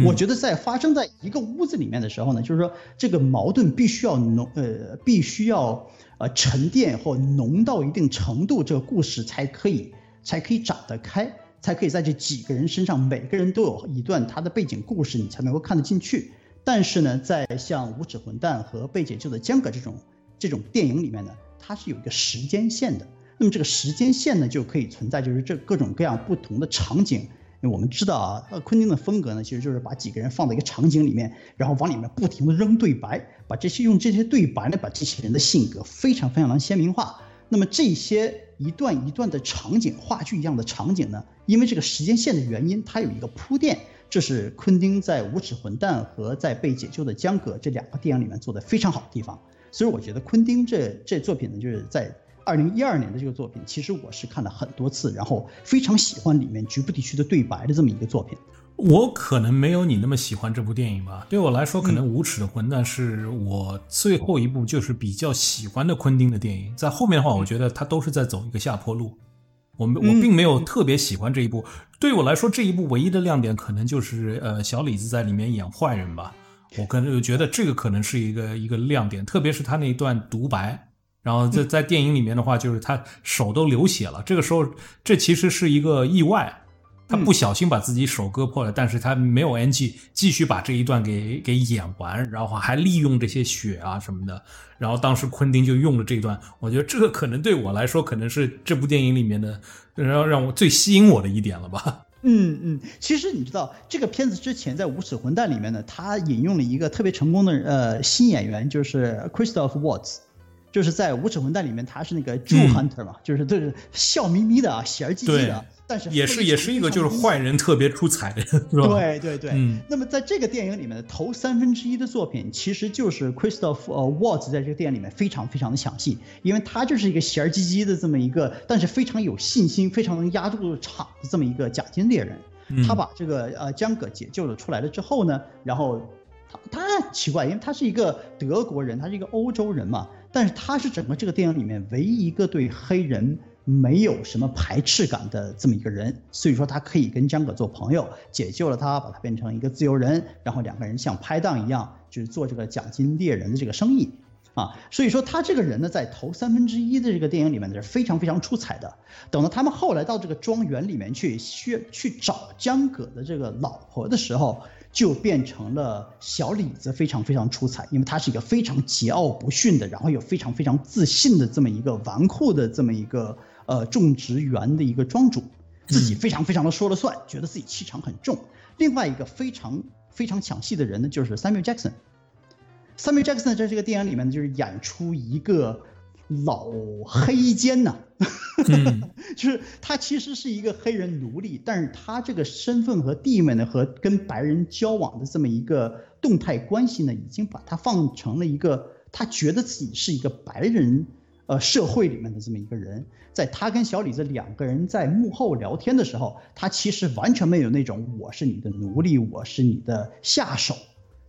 我觉得在发生在一个屋子里面的时候呢，就是说这个矛盾必须要浓呃必须要呃沉淀或浓到一定程度，这个故事才可以。才可以展得开，才可以在这几个人身上，每个人都有一段他的背景故事，你才能够看得进去。但是呢，在像《无耻混蛋》和《被解救的江哥》这种这种电影里面呢，它是有一个时间线的。那么这个时间线呢，就可以存在就是这各种各样不同的场景。因为我们知道啊，昆汀的风格呢，其实就是把几个人放在一个场景里面，然后往里面不停的扔对白，把这些用这些对白呢，把这些人的性格非常非常的鲜明化。那么这些。一段一段的场景，话剧一样的场景呢？因为这个时间线的原因，它有一个铺垫。这是昆汀在《无耻混蛋》和在《被解救的江葛》这两个电影里面做的非常好的地方。所以我觉得昆汀这这作品呢，就是在二零一二年的这个作品，其实我是看了很多次，然后非常喜欢里面局部地区的对白的这么一个作品。我可能没有你那么喜欢这部电影吧。对我来说，可能《无耻的混蛋》是我最后一部就是比较喜欢的昆汀的电影。在后面的话，我觉得他都是在走一个下坡路。我们我并没有特别喜欢这一部。对我来说，这一部唯一的亮点可能就是呃小李子在里面演坏人吧。我可能就觉得这个可能是一个一个亮点，特别是他那一段独白。然后在在电影里面的话，就是他手都流血了。这个时候，这其实是一个意外。他不小心把自己手割破了，但是他没有 NG，继续把这一段给给演完，然后还利用这些血啊什么的。然后当时昆汀就用了这一段，我觉得这个可能对我来说，可能是这部电影里面的然后让我最吸引我的一点了吧。嗯嗯，其实你知道这个片子之前在《无耻混蛋》里面呢，他引用了一个特别成功的呃新演员，就是 Christoph Waltz。就是在《无耻混蛋》里面，他是那个 Jew Hunter 嘛，就是就是笑眯眯的啊，喜儿唧唧的，但是也是也是一个就是坏人特别出彩的？对对对。嗯。那么在这个电影里面的头三分之一的作品，其实就是 Christoph Waltz 在这个电影里面非常非常的详细，因为他就是一个喜儿唧唧的这么一个，但是非常有信心、非常能压住场的这么一个假金猎人。他把这个呃江葛解救了出来了之后呢，然后他他奇怪，因为他是一个德国人，他是一个欧洲人嘛。但是他是整个这个电影里面唯一一个对黑人没有什么排斥感的这么一个人，所以说他可以跟江葛做朋友，解救了他，把他变成一个自由人，然后两个人像拍档一样，就是做这个奖金猎人的这个生意，啊，所以说他这个人呢，在头三分之一的这个电影里面呢是非常非常出彩的。等到他们后来到这个庄园里面去去去找江葛的这个老婆的时候。就变成了小李子非常非常出彩，因为他是一个非常桀骜不驯的，然后又非常非常自信的这么一个纨绔的这么一个呃种植园的一个庄主，自己非常非常的说了算，觉得自己气场很重。另外一个非常非常抢戏的人呢，就是 Samuel Jackson。Samuel Jackson 在这个电影里面呢，就是演出一个。老黑奸呐，就是他其实是一个黑人奴隶，但是他这个身份和地位呢，和跟白人交往的这么一个动态关系呢，已经把他放成了一个他觉得自己是一个白人呃社会里面的这么一个人。在他跟小李子两个人在幕后聊天的时候，他其实完全没有那种我是你的奴隶，我是你的下手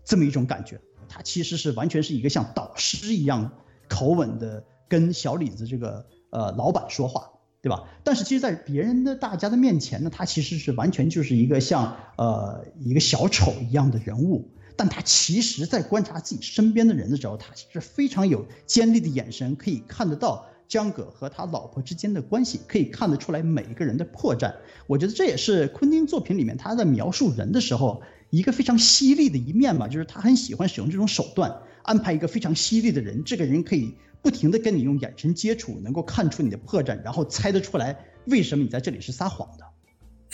这么一种感觉。他其实是完全是一个像导师一样口吻的。跟小李子这个呃老板说话，对吧？但是其实，在别人的大家的面前呢，他其实是完全就是一个像呃一个小丑一样的人物。但他其实，在观察自己身边的人的时候，他是非常有尖利的眼神，可以看得到江葛和他老婆之间的关系，可以看得出来每一个人的破绽。我觉得这也是昆汀作品里面他在描述人的时候一个非常犀利的一面吧，就是他很喜欢使用这种手段，安排一个非常犀利的人，这个人可以。不停的跟你用眼神接触，能够看出你的破绽，然后猜得出来为什么你在这里是撒谎的。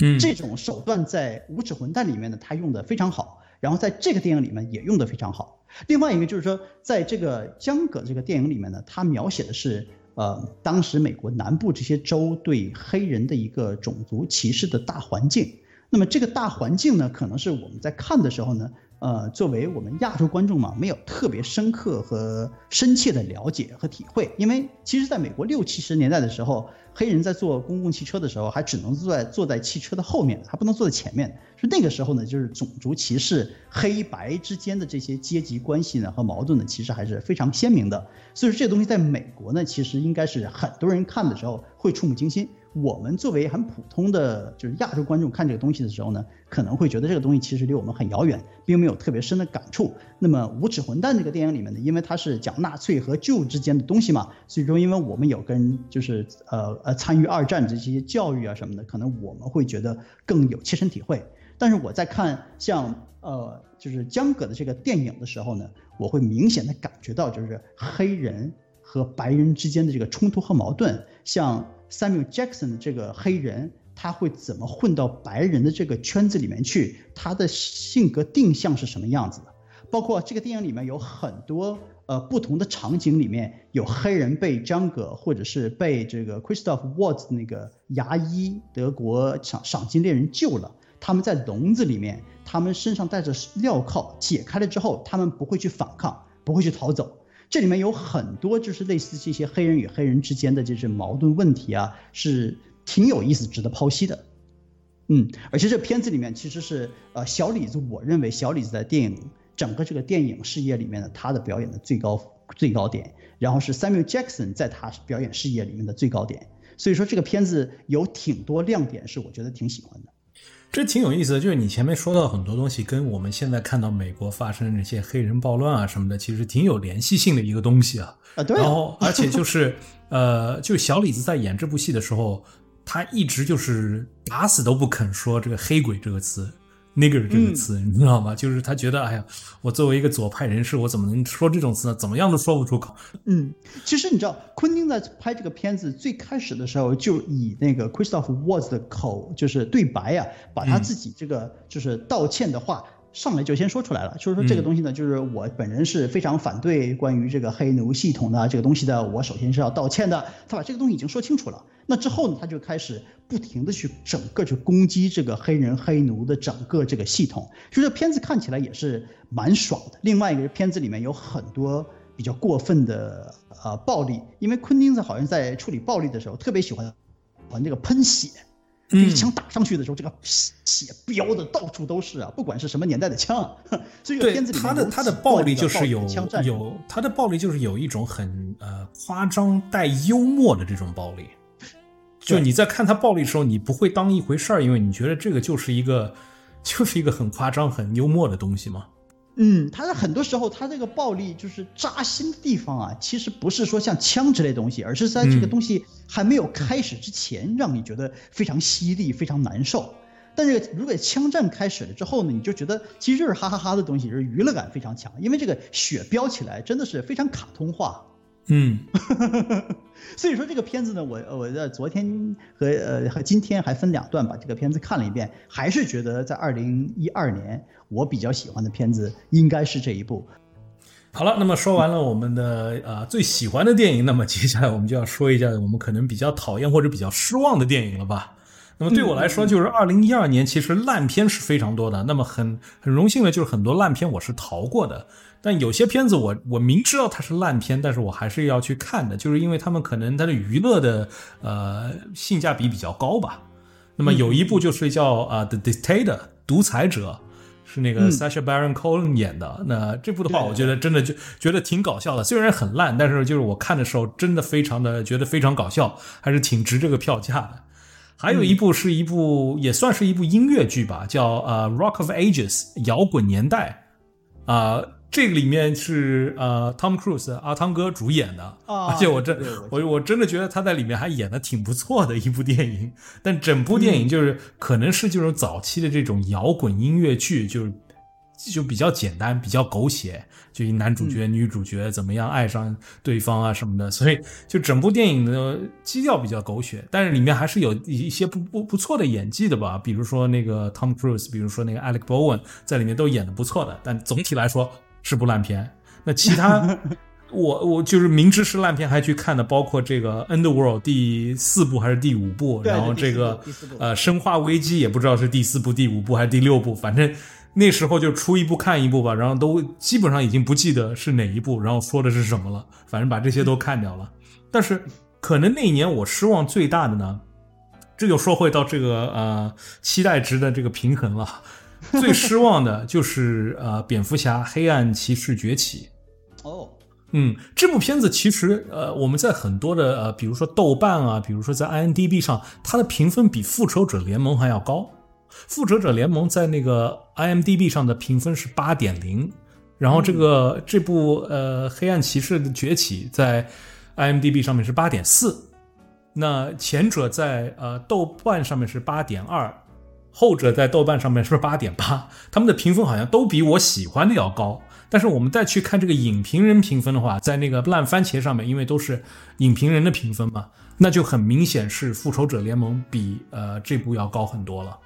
嗯，这种手段在《无耻混蛋》里面呢，他用的非常好，然后在这个电影里面也用的非常好。另外一个就是说，在这个江葛这个电影里面呢，他描写的是呃当时美国南部这些州对黑人的一个种族歧视的大环境。那么这个大环境呢，可能是我们在看的时候呢。呃，作为我们亚洲观众嘛，没有特别深刻和深切的了解和体会，因为其实在美国六七十年代的时候，黑人在坐公共汽车的时候，还只能坐在坐在汽车的后面，还不能坐在前面。是那个时候呢，就是种族歧视、黑白之间的这些阶级关系呢和矛盾呢，其实还是非常鲜明的。所以说，这东西在美国呢，其实应该是很多人看的时候会触目惊心。我们作为很普通的就是亚洲观众看这个东西的时候呢，可能会觉得这个东西其实离我们很遥远，并没有特别深的感触。那么《无耻混蛋》这个电影里面呢，因为它是讲纳粹和旧之间的东西嘛，所以说因为我们有跟就是呃呃参与二战这些教育啊什么的，可能我们会觉得更有切身体会。但是我在看像呃就是江葛的这个电影的时候呢，我会明显的感觉到就是黑人和白人之间的这个冲突和矛盾，像。Samuel Jackson 这个黑人，他会怎么混到白人的这个圈子里面去？他的性格定向是什么样子的？包括这个电影里面有很多呃不同的场景，里面有黑人被张葛，或者是被这个 Christoph Waltz 那个牙医德国赏赏金猎人救了。他们在笼子里面，他们身上带着镣铐，解开了之后，他们不会去反抗，不会去逃走。这里面有很多就是类似这些黑人与黑人之间的这些矛盾问题啊，是挺有意思、值得剖析的。嗯，而且这片子里面其实是呃小李子，我认为小李子在电影整个这个电影事业里面的他的表演的最高最高点，然后是 Samuel Jackson 在他表演事业里面的最高点。所以说这个片子有挺多亮点，是我觉得挺喜欢的。这挺有意思的，就是你前面说到很多东西，跟我们现在看到美国发生那些黑人暴乱啊什么的，其实挺有联系性的一个东西啊。啊，对。然后，而且就是呃，就小李子在演这部戏的时候，他一直就是打死都不肯说这个“黑鬼”这个词。Nigger 这个词，你知道吗？就是他觉得，哎呀，我作为一个左派人士，我怎么能说这种词呢？怎么样都说不出口。嗯，其实你知道，昆汀在拍这个片子最开始的时候，就以那个 Christoph Waltz 的口，就是对白呀，把他自己这个就是道歉的话。上来就先说出来了，就是说这个东西呢，就是我本人是非常反对关于这个黑奴系统的这个东西的，我首先是要道歉的。他把这个东西已经说清楚了，那之后呢，他就开始不停的去整个去攻击这个黑人黑奴的整个这个系统，所以这片子看起来也是蛮爽的。另外一个片子里面有很多比较过分的呃暴力，因为昆汀子好像在处理暴力的时候特别喜欢玩这个喷血。一枪打上去的时候，这个血飙的到处都是啊！不管是什么年代的枪，所以片子里他的他的暴力就是有有他的暴力就是有一种很呃夸张带幽默的这种暴力。就你在看他暴力的时候，你不会当一回事儿，因为你觉得这个就是一个 就是一个很夸张、很幽默的东西嘛。嗯，他在很多时候，他这个暴力就是扎心的地方啊，其实不是说像枪之类东西，而是在这个东西还没有开始之前，让你觉得非常犀利、非常难受。但这个如果枪战开始了之后呢，你就觉得其实就是哈哈哈的东西，就是娱乐感非常强，因为这个血飙起来真的是非常卡通化。嗯，所以说这个片子呢，我我在昨天和呃和今天还分两段把这个片子看了一遍，还是觉得在二零一二年我比较喜欢的片子应该是这一部。好了，那么说完了我们的呃最喜欢的电影，那么接下来我们就要说一下我们可能比较讨厌或者比较失望的电影了吧？那么对我来说，就是二零一二年其实烂片是非常多的，那么很很荣幸的就是很多烂片我是逃过的。但有些片子我我明知道它是烂片，但是我还是要去看的，就是因为他们可能它的娱乐的呃性价比比较高吧。那么有一部就是叫啊《The Dictator》独裁者，是那个 Sacha Baron Cohen 演的。那这部的话，我觉得真的就觉得挺搞笑的，虽然很烂，但是就是我看的时候真的非常的觉得非常搞笑，还是挺值这个票价的。还有一部是一部也算是一部音乐剧吧，叫呃《Rock of Ages》摇滚年代啊。这个里面是呃，Tom Cruise 阿汤哥主演的，而且我真我我真的觉得他在里面还演的挺不错的一部电影。但整部电影就是可能是就是早期的这种摇滚音乐剧，就是就比较简单，比较狗血，就一男主角女主角怎么样爱上对方啊什么的，所以就整部电影的基调比较狗血，但是里面还是有一些不不不错的演技的吧，比如说那个 Tom Cruise，比如说那个 Alec Bowen 在里面都演的不错的，但总体来说。是部烂片，那其他 我我就是明知是烂片还去看的，包括这个《Underworld》第四部还是第五部，然后这个呃《生化危机》也不知道是第四部、第五部还是第六部，反正那时候就出一部看一部吧，然后都基本上已经不记得是哪一部，然后说的是什么了，反正把这些都看掉了。但是可能那一年我失望最大的呢，这就说回到这个呃期待值的这个平衡了。最失望的就是呃，蝙蝠侠：黑暗骑士崛起。哦，嗯，这部片子其实呃，我们在很多的呃，比如说豆瓣啊，比如说在 IMDB 上，它的评分比复仇者联盟还要高。复仇者联盟在那个 IMDB 上的评分是八点零，然后这个这部呃，黑暗骑士的崛起在 IMDB 上面是八点四，那前者在呃豆瓣上面是八点二。后者在豆瓣上面是八点八，他们的评分好像都比我喜欢的要高。但是我们再去看这个影评人评分的话，在那个烂番茄上面，因为都是影评人的评分嘛，那就很明显是复仇者联盟比呃这部要高很多了。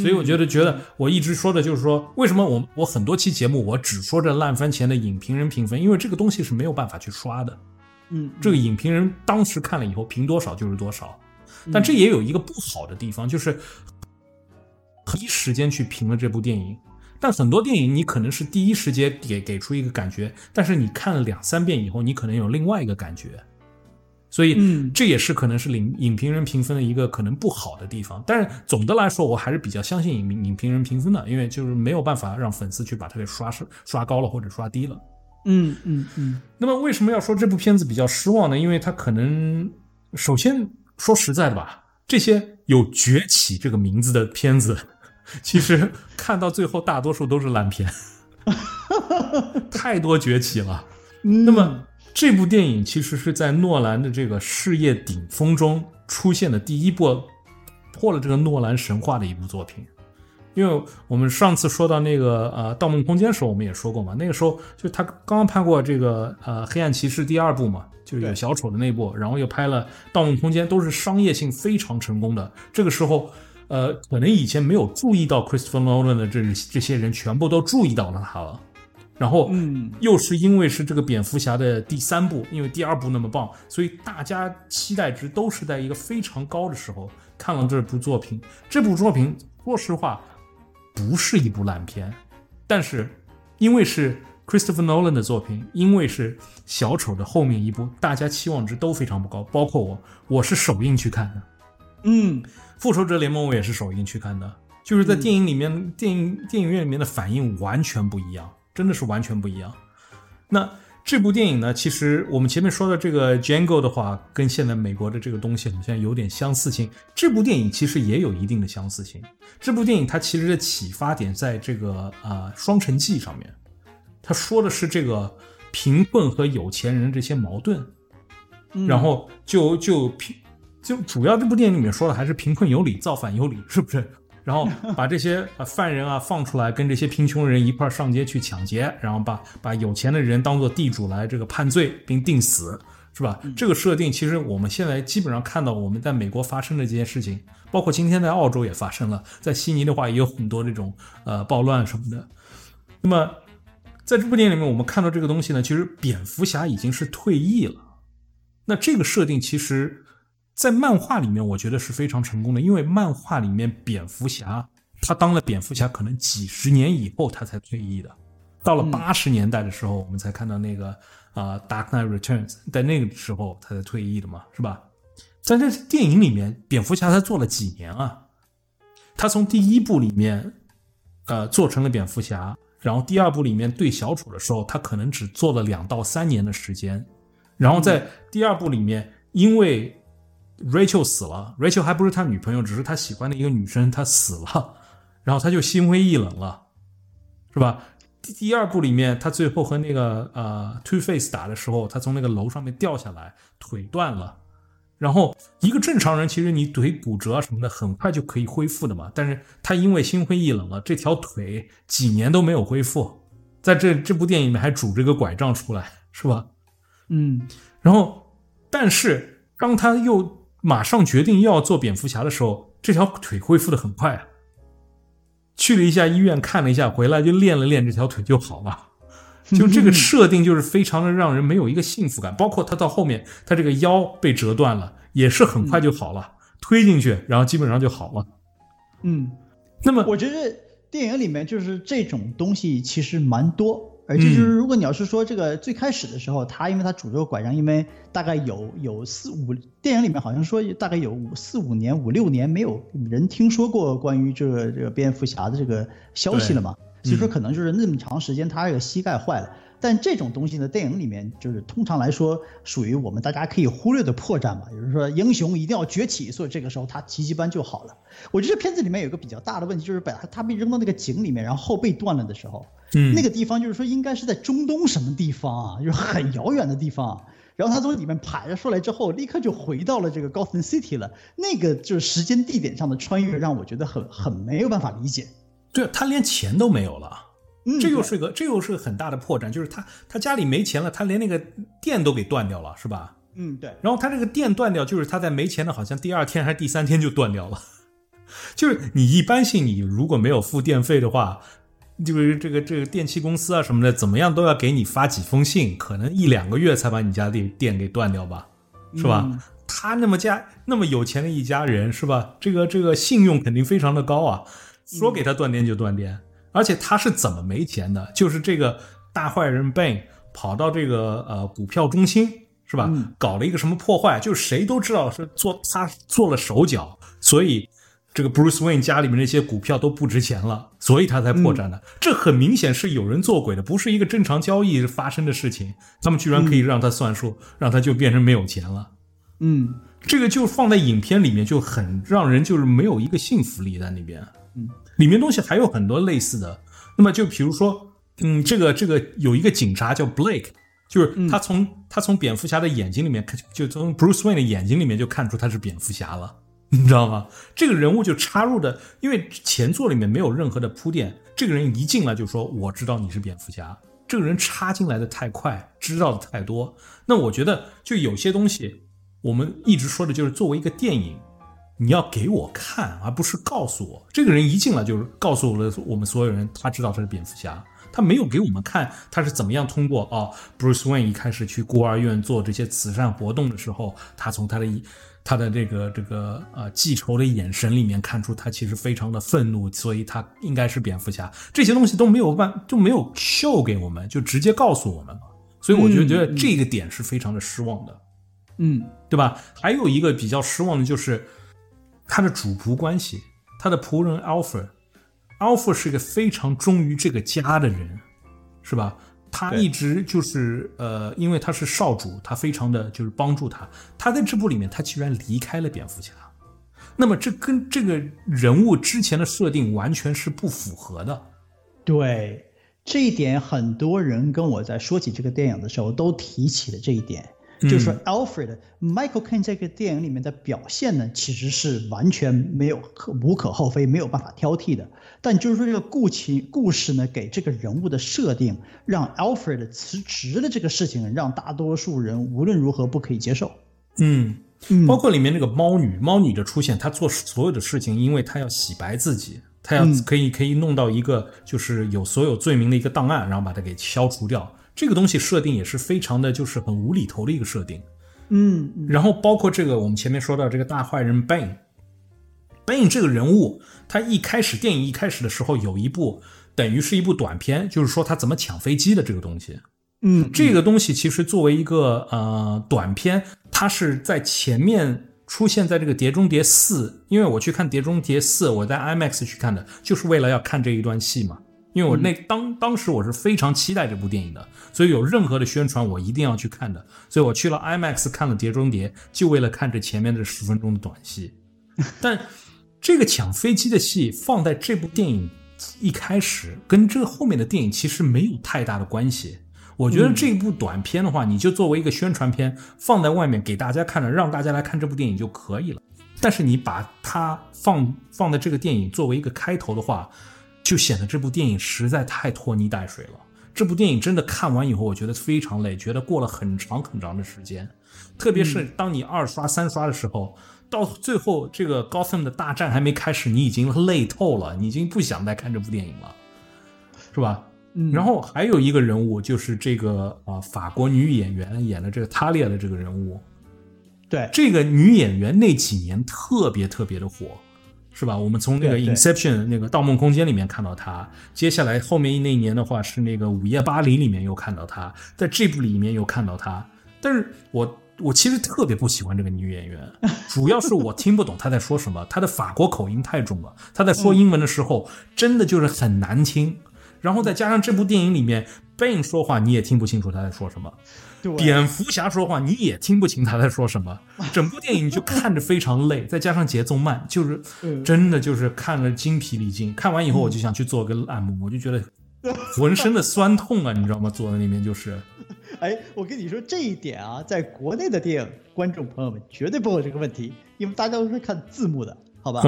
所以我觉得，觉得我一直说的就是说，为什么我我很多期节目我只说这烂番茄的影评人评分，因为这个东西是没有办法去刷的。嗯，这个影评人当时看了以后评多少就是多少，但这也有一个不好的地方，就是。一时间去评了这部电影，但很多电影你可能是第一时间给给出一个感觉，但是你看了两三遍以后，你可能有另外一个感觉。所以，嗯这也是可能是影影评人评分的一个可能不好的地方。但是总的来说，我还是比较相信影影评人评分的，因为就是没有办法让粉丝去把它给刷刷高了或者刷低了。嗯嗯嗯那么为什么要说这部片子比较失望呢？因为它可能首先说实在的吧，这些有“崛起”这个名字的片子，其实看到最后大多数都是烂片，太多崛起了。嗯，那么这部电影其实是在诺兰的这个事业顶峰中出现的第一部破了这个诺兰神话的一部作品。因为我们上次说到那个呃《盗梦空间》的时候，我们也说过嘛，那个时候就他刚刚拍过这个呃《黑暗骑士》第二部嘛，就是有小丑的那部，然后又拍了《盗梦空间》，都是商业性非常成功的。这个时候，呃，可能以前没有注意到 Christopher Nolan 的这这些人，全部都注意到了他了。然后，嗯又是因为是这个蝙蝠侠的第三部，因为第二部那么棒，所以大家期待值都是在一个非常高的时候看了这部作品。这部作品，说实话，不是一部烂片，但是因为是 Christopher Nolan 的作品，因为是小丑的后面一部，大家期望值都非常不高，包括我，我是首映去看的。嗯复仇者联盟我也是首映去看的，就是在电影里面，电影电影院里面的反应完全不一样，真的是完全不一样。那这部电影呢，其实我们前面说的这个 Django 的话，跟现在美国的这个东西好像有点相似性。这部电影其实也有一定的相似性。这部电影它其实的启发点在这个啊、双城记》上面，它说的是这个贫困和有钱人这些矛盾。嗯，然后就就贫就主要这部电影里面说的还是贫困有理，造反有理，是不是？然后把这些呃犯人啊放出来，跟这些贫穷人一块儿上街去抢劫，然后把把有钱的人当做地主来这个判罪并定死，是吧？这个设定其实我们现在基本上看到我们在美国发生的这件事情，包括今天在澳洲也发生了，在悉尼的话也有很多这种呃暴乱什么的。那么在这部电影里面，我们看到这个东西呢，其实蝙蝠侠已经是退役了。那这个设定其实，在漫画里面，我觉得是非常成功的，因为漫画里面蝙蝠侠他当了蝙蝠侠，可能几十年以后他才退役的。到了八十年代的时候，我们才看到那个啊、Dark Knight Returns》，在那个时候他才退役的嘛，是吧？在这电影里面，蝙蝠侠他做了几年啊？他从第一部里面，呃，做成了蝙蝠侠，然后第二部里面对小丑的时候，他可能只做了两到三年的时间，然后在第二部里面，因为 Rachel 死了，Rachel 还不是他女朋友，只是他喜欢的一个女生，她死了，然后他就心灰意冷了，是吧？第第二部里面，他最后和那个呃 Two Face 打的时候，他从那个楼上面掉下来，腿断了。然后一个正常人，其实你腿骨折什么的，很快就可以恢复的嘛。但是他因为心灰意冷了，这条腿几年都没有恢复，在这这部电影里面还拄着个拐杖出来，是吧？嗯然后，但是当他又马上决定要做蝙蝠侠的时候，这条腿恢复的很快啊。去了一下医院看了一下，回来就练了练这条腿就好了。就这个设定就是非常的让人没有一个幸福感，包括他到后面他这个腰被折断了，也是很快就好了，推进去然后基本上就好了。嗯，那么我觉得电影里面就是这种东西其实蛮多，而且就是如果你要是说这个最开始的时候，他因为他拄着拐杖，因为大概有有四五电影里面好像说大概有五四五年五六年没有人听说过关于这个这个蝙蝠侠的这个消息了嘛，所以说可能就是那么长时间他这个膝盖坏了。但这种东西呢，电影里面就是通常来说属于我们大家可以忽略的破绽吧，也就是说英雄一定要崛起，所以这个时候他奇迹般就好了。我觉得这片子里面有一个比较大的问题，就是把他他被扔到那个井里面，然后后背断了的时候，嗯那个地方就是说应该是在中东什么地方啊，就是很遥远的地方。然后他从里面爬着出来之后，立刻就回到了这个 Gotham City 了。那个就是时间地点上的穿越，让我觉得很很没有办法理解。对他连钱都没有了。嗯，这又是个这又是个很大的破绽，就是他他家里没钱了，他连那个电都给断掉了，是吧？嗯对，然后他这个电断掉，就是他在没钱的，好像第二天还是第三天就断掉了。就是你一般性，你如果没有付电费的话，就是这个这个电器公司啊什么的，怎么样都要给你发几封信，可能一两个月才把你家电电给断掉吧，是吧？嗯他那么家那么有钱的一家人，是吧？这个这个信用肯定非常的高啊，说给他断电就断电。而且他是怎么没钱的？就是这个大坏人 Bane 跑到这个呃股票中心是吧？搞了一个什么破坏？就是谁都知道是做他做了手脚，所以这个 Bruce Wayne 家里面那些股票都不值钱了，所以他才破产的。这很明显是有人做鬼的，不是一个正常交易发生的事情。他们居然可以让他算数，让他就变成没有钱了。嗯。这个就放在影片里面就很让人就是没有一个信服力在那边，嗯，里面东西还有很多类似的。那么就比如说，嗯，这个这个有一个警察叫 Blake，就是他从他从蝙蝠侠的眼睛里面看，就从 Bruce Wayne 的眼睛里面就看出他是蝙蝠侠了，你知道吗？这个人物就插入的，因为前作里面没有任何的铺垫，这个人一进来就说我知道你是蝙蝠侠，这个人插进来的太快，知道的太多。那我觉得就有些东西。我们一直说的就是作为一个电影，你要给我看，而不是告诉我。这个人一进来就是告诉了我们所有人，他知道他是蝙蝠侠，他没有给我们看他是怎么样通过哦，Bruce Wayne 一开始去孤儿院做这些慈善活动的时候，他从他的他的这个这个呃记仇的眼神里面看出他其实非常的愤怒，所以他应该是蝙蝠侠。这些东西都没有办就没有秀给我们，就直接告诉我们了。所以我就觉得这个点是非常的失望的。嗯，对吧？还有一个比较失望的就是他的主仆关系，他的仆人 Alpha，Alpha 是一个非常忠于这个家的人，是吧？他一直就是呃，因为他是少主，他非常的就是帮助他。他在这部里面，他居然离开了蝙蝠侠，那么这跟这个人物之前的设定完全是不符合的。对这一点，很多人跟我在说起这个电影的时候都提起了这一点。就是说，Alfred Michael Caine 这个电影里面的表现呢，其实是完全没有无可厚非，没有办法挑剔的。但就是说，这个故情故事呢，给这个人物的设定，让 Alfred 辞职的这个事情，让大多数人无论如何不可以接受。嗯，包括里面那个猫女，猫女的出现，她做所有的事情，因为她要洗白自己，她要可以可以弄到一个就是有所有罪名的一个档案，然后把它给消除掉。这个东西设定也是非常的就是很无厘头的一个设定，嗯，然后包括这个我们前面说到这个大坏人 Bane，Bane 这个人物，他一开始电影一开始的时候有一部等于是一部短片，就是说他怎么抢飞机的这个东西，嗯，这个东西其实作为一个呃短片，它是在前面出现在这个《碟中谍四》，因为我去看《碟中谍四》，我在 IMAX 去看的，就是为了要看这一段戏嘛。因为我那当当时我是非常期待这部电影的，所以有任何的宣传我一定要去看的，所以我去了 IMAX 看了《碟中谍》，就为了看这前面的十分钟的短戏。但这个抢飞机的戏放在这部电影一开始，跟这后面的电影其实没有太大的关系。我觉得这部短片的话，你就作为一个宣传片放在外面给大家看了，让大家来看这部电影就可以了。但是你把它放放在这个电影作为一个开头的话。就显得这部电影实在太拖泥带水了。这部电影真的看完以后，我觉得非常累，觉得过了很长很长的时间。特别是当你二刷、三刷的时候，到最后这个 Gotham 的大战还没开始，你已经累透了，你已经不想再看这部电影了，是吧？嗯。然后还有一个人物，就是这个啊，法国女演员演的这个塔利亚的这个人物。对，这个女演员那几年特别特别的火。是吧？我们从那个《Inception》那个《盗梦空间》里面看到他，接下来后面那一年的话是那个《午夜巴黎》里面又看到他，在这部里面又看到他。但是我我其实特别不喜欢这个女演员，主要是我听不懂她在说什么，她的法国口音太重了，她在说英文的时候真的就是很难听。然后再加上这部电影里面 Ben 说话你也听不清楚他在说什么。蝙蝠侠说话你也听不清他在说什么，整部电影就看着非常累，再加上节奏慢，就是真的就是看了精疲力尽。看完以后我就想去做个按摩，我就觉得 浑身的酸痛啊，你知道吗？坐在那边就是。哎，我跟你说这一点啊，在国内的电影观众朋友们绝对不会有这个问题，因为大家都是看字幕的，好吧？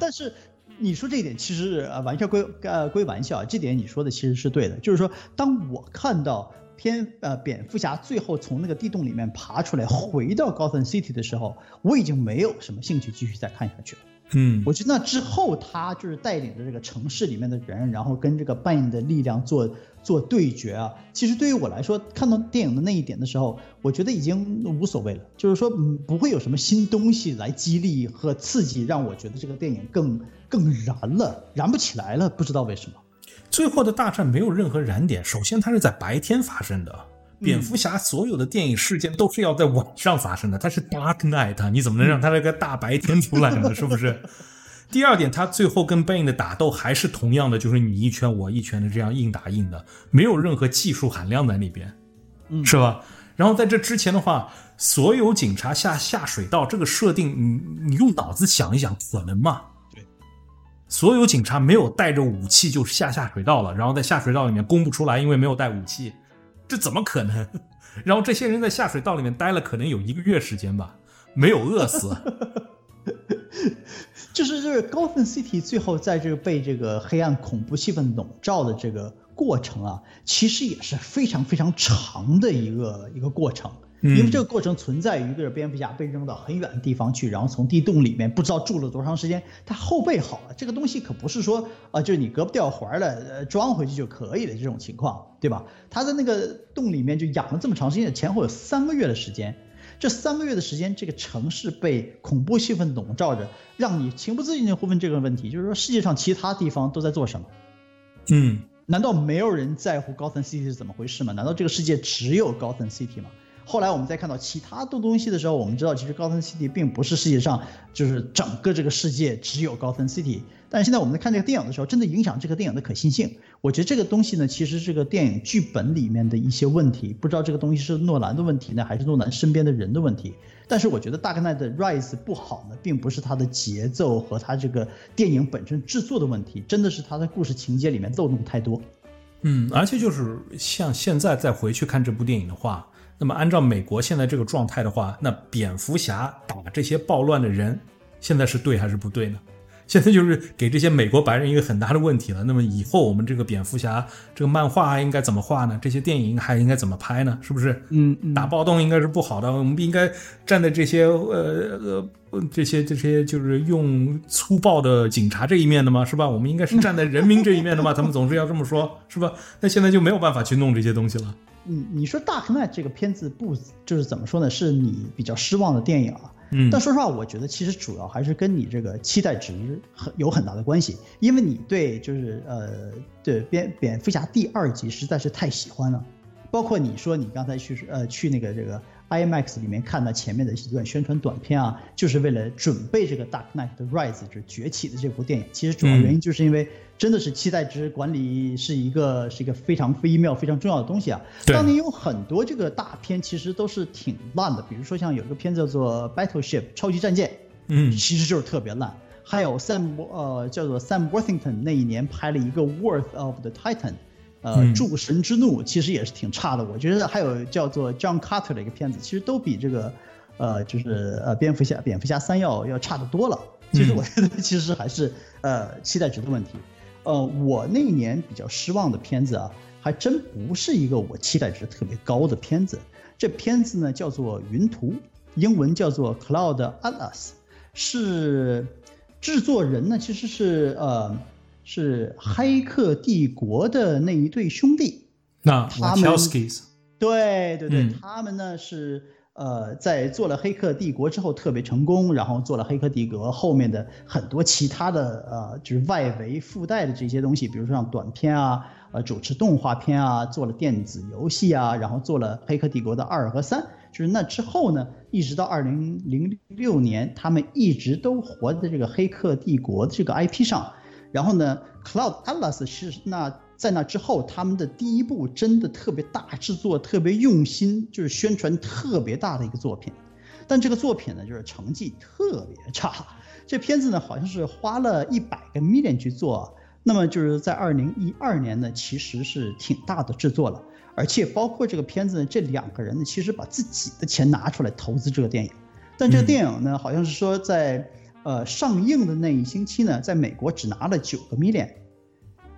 但是你说这一点其实啊，玩笑归呃归玩笑，这点你说的其实是对的，就是说当我看到。偏呃，蝙蝠侠最后从那个地洞里面爬出来，回到 Gotham City 的时候，我已经没有什么兴趣继续再看下去了。嗯，我觉得那之后他就是带领着这个城市里面的人，然后跟这个扮演的力量做做对决啊。其实对于我来说，看到电影的那一点的时候，我觉得已经无所谓了，就是说嗯不会有什么新东西来激励和刺激，让我觉得这个电影更更燃了，燃不起来了，不知道为什么。最后的大战没有任何燃点。首先，它是在白天发生的。蝙蝠侠所有的电影事件都是要在晚上发生的，它是 Dark Night，你怎么能让它那个大白天出来呢？是不是？第二点，他最后跟 Bane 的打斗还是同样的，就是你一拳我一拳的这样硬打硬的，没有任何技术含量在里边，是吧？然后在这之前的话，所有警察下下水道这个设定，你你用脑子想一想，可能吗？所有警察没有带着武器就下下水道了，然后在下水道里面攻不出来，因为没有带武器，这怎么可能？然后这些人在下水道里面待了可能有一个月时间吧，没有饿死。就是就是高分 City 最后在这个被这个黑暗恐怖气氛笼罩的这个过程啊，其实也是非常非常长的一个一个过程，因为这个过程存在于一个蝙蝠侠被扔到很远的地方去，然后从地洞里面不知道住了多长时间，他后背好了，这个东西可不是说啊，就是你胳膊掉环了，呃，装回去就可以的这种情况，对吧？他在那个洞里面就养了这么长时间，前后有三个月的时间。这三个月的时间，这个城市被恐怖气氛笼罩着，让你情不自禁的会问这个问题：就是说，世界上其他地方都在做什么？嗯，难道没有人在乎高层 City 是怎么回事吗？难道这个世界只有高层 City 吗？后来我们再看到其他的东西的时候，我们知道其实高层 City 并不是世界上就是整个这个世界只有高层 City。但是现在我们在看这个电影的时候，真的影响这个电影的可信性。我觉得这个东西呢，其实这个电影剧本里面的一些问题，不知道这个东西是诺兰的问题呢，还是诺兰身边的人的问题。但是我觉得《大 n 的 Rise》不好呢，并不是它的节奏和它这个电影本身制作的问题，真的是它的故事情节里面漏洞太多。嗯，而且就是像现在再回去看这部电影的话。那么，按照美国现在这个状态的话，那蝙蝠侠打这些暴乱的人，现在是对还是不对呢？现在就是给这些美国白人一个很大的问题了。那么以后我们这个蝙蝠侠这个漫画应该怎么画呢？这些电影还应该怎么拍呢？是不是？嗯，打暴动应该是不好的。我们不应该站在这些呃呃这些这些就是用粗暴的警察这一面的吗？是吧？我们应该是站在人民这一面的吗？他们总是要这么说，是吧？那现在就没有办法去弄这些东西了。你你说《大黑曼》这个片子不就是怎么说呢？是你比较失望的电影啊。嗯。但说实话，我觉得其实主要还是跟你这个期待值很有很大的关系，因为你对就是呃对蝙蝙蝠侠第二集实在是太喜欢了，包括你说你刚才去呃去那个这个。IMAX 里面看到前面的一段宣传短片啊，就是为了准备这个《Dark Knight Rise》就是崛起的这部电影。其实主要原因就是因为真的是期待值管理是一个是一个非常微妙、非常重要的东西啊。当年有很多这个大片其实都是挺烂的，比如说像有一个片叫做《Battleship》超级战舰，嗯，其实就是特别烂。还有 Sam 呃叫做 Sam Worthington 那一年拍了一个《Worth of the Titan》。呃，诸神之怒其实也是挺差的，我觉得还有叫做 John Carter 的一个片子，其实都比这个，呃，就是呃蝙蝠侠蝙蝠侠三要要差得多了。其实我觉得其实还是呃期待值的问题。呃，我那一年比较失望的片子啊，还真不是一个我期待值特别高的片子。这片子呢叫做《云图》，英文叫做 Cloud Atlas，是制作人呢其实是呃。是《黑客帝国》的那一对兄弟，那他们对对对，他们呢是呃在做了《黑客帝国》之后特别成功，然后做了《黑客帝国》后面的很多其他的呃就是外围附带的这些东西，比如说像短片啊，呃主持动画片啊，做了电子游戏啊，然后做了《黑客帝国》的二和三，就是那之后呢，一直到二零零六年，他们一直都活在这个《黑客帝国》的这个 IP 上。然后呢，Cloud Atlas 是那在那之后，他们的第一部真的特别大制作、特别用心，就是宣传特别大的一个作品。但这个作品呢，就是成绩特别差。这片子呢，好像是花了一百个 million 去做。那么就是在二零一二年呢，其实是挺大的制作了。而且包括这个片子呢，这两个人呢，其实把自己的钱拿出来投资这个电影。但这个电影呢，好像是说在。呃，上映的那一星期呢，在美国只拿了九个 million，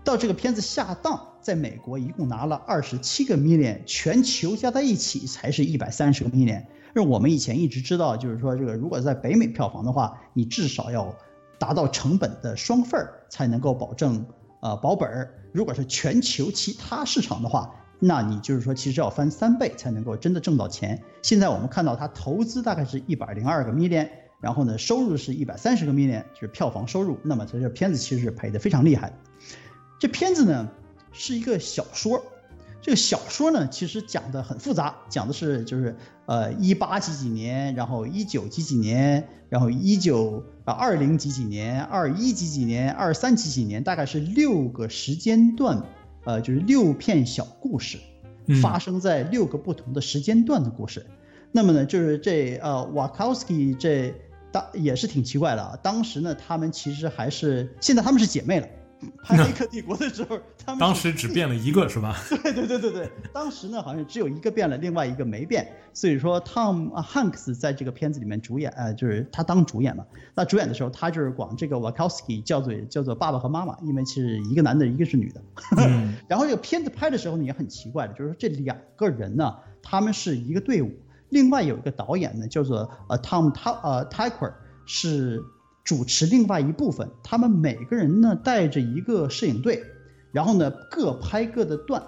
到这个片子下档，在美国一共拿了二十七个 million，全球加在一起才是一百三十个 million。而我们以前一直知道，就是说这个如果在北美票房的话，你至少要达到成本的双份儿才能够保证呃保本儿。如果是全球其他市场的话，那你就是说其实要翻三倍才能够真的挣到钱。现在我们看到它投资大概是一百零二个 million。然后呢，收入是一百三十个 million，就是票房收入。那么这这片子其实是赔的非常厉害。这片子呢，是一个小说。这个小说呢，其实讲的很复杂，讲的是就是呃一八几几年，然后一九几几年，然后一九啊二零几几年，二一几几年，二三几几年，大概是六个时间段，呃，就是六片小故事，发生在六个不同的时间段的故事。那么呢，就是这呃瓦考斯基这当也是挺奇怪的啊，当时呢他们其实还是现在他们是姐妹了。拍《黑客帝国》的时候，他们当时只变了一个，是吧？对对对对对，当时呢好像只有一个变了，另外一个没变。所以说，Tom Hanks 在这个片子里面主演，呃，就是他当主演嘛。那主演的时候，他就是管这个 Wachowski 叫做叫做爸爸和妈妈，因为是一个男的，一个是女的。然后这个片子拍的时候呢也很奇怪的，就是说这两个人呢，他们是一个队伍，另外有一个导演呢叫做呃 Tom T 呃 Tykwer 是。主持另外一部分，他们每个人呢带着一个摄影队，然后呢各拍各的段，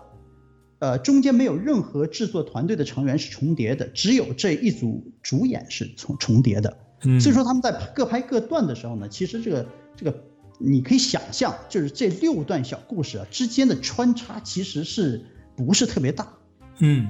呃中间没有任何制作团队的成员是重叠的，只有这一组主演是重重叠的。所以说他们在各拍各段的时候呢，其实这个这个你可以想象，就是这六段小故事啊之间的穿插其实是不是特别大？嗯，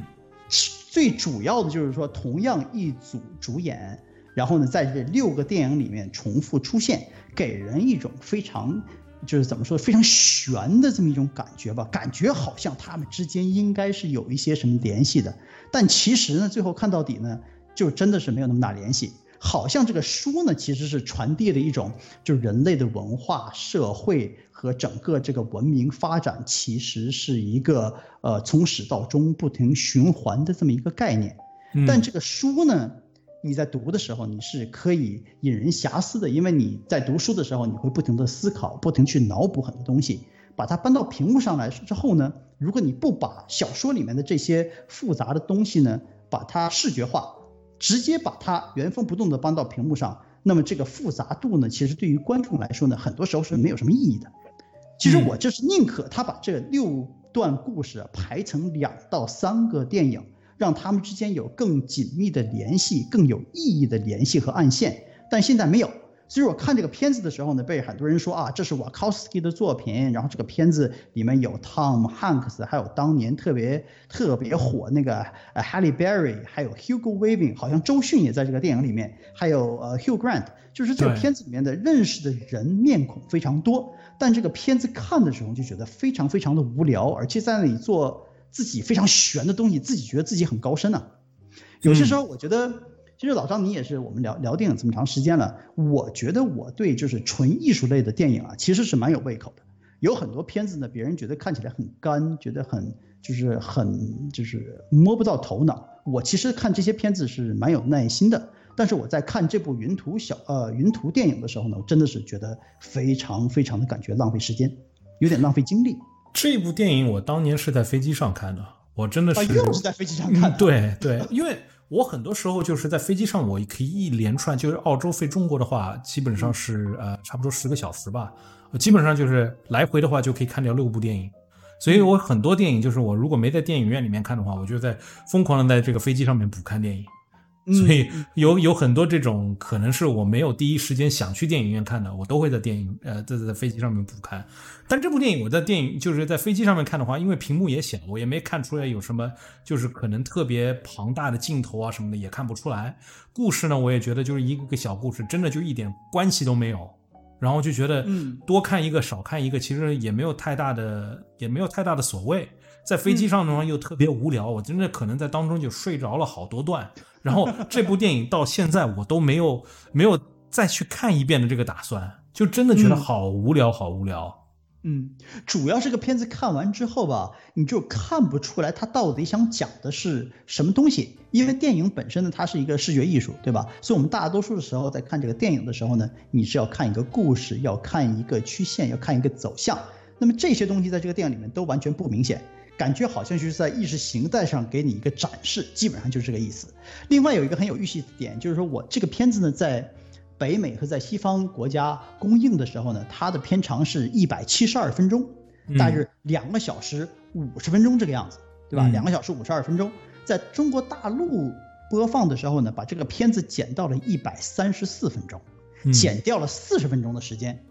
最主要的就是说同样一组主演。然后呢，在这六个电影里面重复出现，给人一种非常，就是怎么说，非常悬的这么一种感觉吧。感觉好像他们之间应该是有一些什么联系的，但其实呢，最后看到底呢，就真的是没有那么大联系。好像这个书呢，其实是传递了一种，就是人类的文化、社会和整个这个文明发展，其实是一个呃从始到终不停循环的这么一个概念。但这个书呢？你在读的时候，你是可以引人遐思的，因为你在读书的时候，你会不停的思考，不停去脑补很多东西，把它搬到屏幕上来之后呢，如果你不把小说里面的这些复杂的东西呢，把它视觉化，直接把它原封不动的搬到屏幕上，那么这个复杂度呢，其实对于观众来说呢，很多时候是没有什么意义的。其实我就是宁可他把这六段故事排成两到三个电影。让他们之间有更紧密的联系，更有意义的联系和暗线，但现在没有。其实我看这个片子的时候呢，被很多人说啊，这是瓦考斯基的作品。然后这个片子里面有 Tom Hanks，还有当年特别特别火那个呃 Halle Berry，还有 Hugo Weaving，好像周迅也在这个电影里面，还有呃 Hugh Grant，就是这个片子里面的认识的人面孔非常多。但这个片子看的时候就觉得非常非常的无聊，而且在那里做。自己非常玄的东西，自己觉得自己很高深呢。有些时候，我觉得，其实老张你也是，我们聊聊电影这么长时间了，我觉得我对就是纯艺术类的电影啊，其实是蛮有胃口的。有很多片子呢，别人觉得看起来很干，觉得很就是很就是摸不到头脑。我其实看这些片子是蛮有耐心的。但是我在看这部云图小呃云图电影的时候呢，我真的是觉得非常非常的感觉浪费时间，有点浪费精力。这部电影我当年是在飞机上看的，我真的是又是在飞机上看。对对，因为我很多时候就是在飞机上，我可以一连串，就是澳洲飞中国的话，基本上是呃差不多十个小时吧，基本上就是来回的话就可以看掉六部电影，所以我很多电影就是我如果没在电影院里面看的话，我就在疯狂的在这个飞机上面补看电影。所以有有很多这种可能是我没有第一时间想去电影院看的，我都会在电影呃在在飞机上面补看。但这部电影我在电影就是在飞机上面看的话，因为屏幕也小，我也没看出来有什么就是可能特别庞大的镜头啊什么的也看不出来。故事呢，我也觉得就是一个个小故事，真的就一点关系都没有。然后就觉得多看一个少看一个，其实也没有太大的也没有太大的所谓。在飞机上的话又特别无聊，我真的可能在当中就睡着了好多段。然后这部电影到现在我都没有没有再去看一遍的这个打算，就真的觉得好无聊，好无聊。嗯，主要这个片子看完之后吧，你就看不出来它到底想讲的是什么东西。因为电影本身呢，它是一个视觉艺术，对吧？所以我们大多数的时候在看这个电影的时候呢，你是要看一个故事，要看一个曲线，要看一个走向。那么这些东西在这个电影里面都完全不明显。感觉好像就是在意识形态上给你一个展示，基本上就是这个意思。另外有一个很有意思的点，就是说我这个片子呢，在北美和在西方国家公映的时候呢，它的片长是一百七十二分钟，大约两个小时五十分钟这个样子，对吧？两个小时五十二分钟，在中国大陆播放的时候呢，把这个片子剪到了一百三十四分钟，减掉了四十分钟的时间。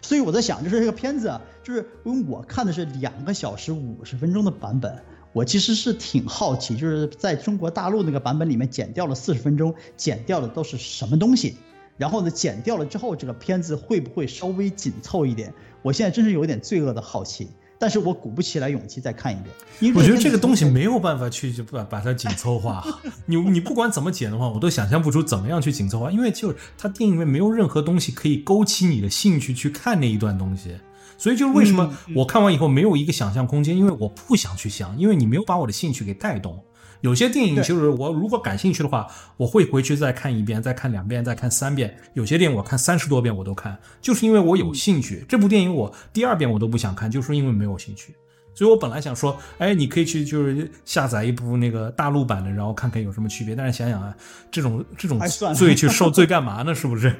所以我在想，就是这个片子啊，就是因为我看的是两个小时五十分钟的版本，我其实是挺好奇，就是在中国大陆那个版本里面剪掉了四十分钟，剪掉的都是什么东西？然后呢，剪掉了之后，这个片子会不会稍微紧凑一点？我现在真是有点罪恶的好奇。但是我鼓不起来勇气再看一遍，因为我觉得这个东西没有办法去就把把它紧凑化。你你不管怎么剪的话，我都想象不出怎么样去紧凑化，因为就是它电影里面没有任何东西可以勾起你的兴趣去看那一段东西，所以就是为什么我看完以后没有一个想象空间，因为我不想去想，因为你没有把我的兴趣给带动。有些电影其实我如果感兴趣的话，我会回去再看一遍，再看两遍，再看三遍。有些电影我看三十多遍我都看，就是因为我有兴趣。这部电影我第二遍我都不想看，就是因为没有兴趣。所以我本来想说，哎，你可以去就是下载一部那个大陆版的，然后看看有什么区别。但是想想啊，这种这种罪去受罪干嘛呢？是不是？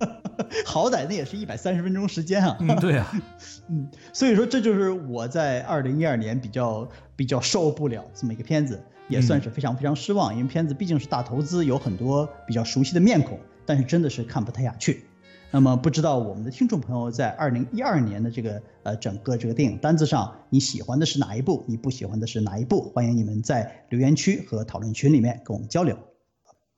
好歹那也是一百三十分钟时间啊。嗯，对啊。嗯，所以说这就是我在二零一二年比较比较受不了这么一个片子。也算是非常非常失望，因为片子毕竟是大投资，有很多比较熟悉的面孔，但是真的是看不太下去。那么不知道我们的听众朋友在二零一二年的这个呃整个这个电影单子上，你喜欢的是哪一部？你不喜欢的是哪一部？欢迎你们在留言区和讨论群里面跟我们交流。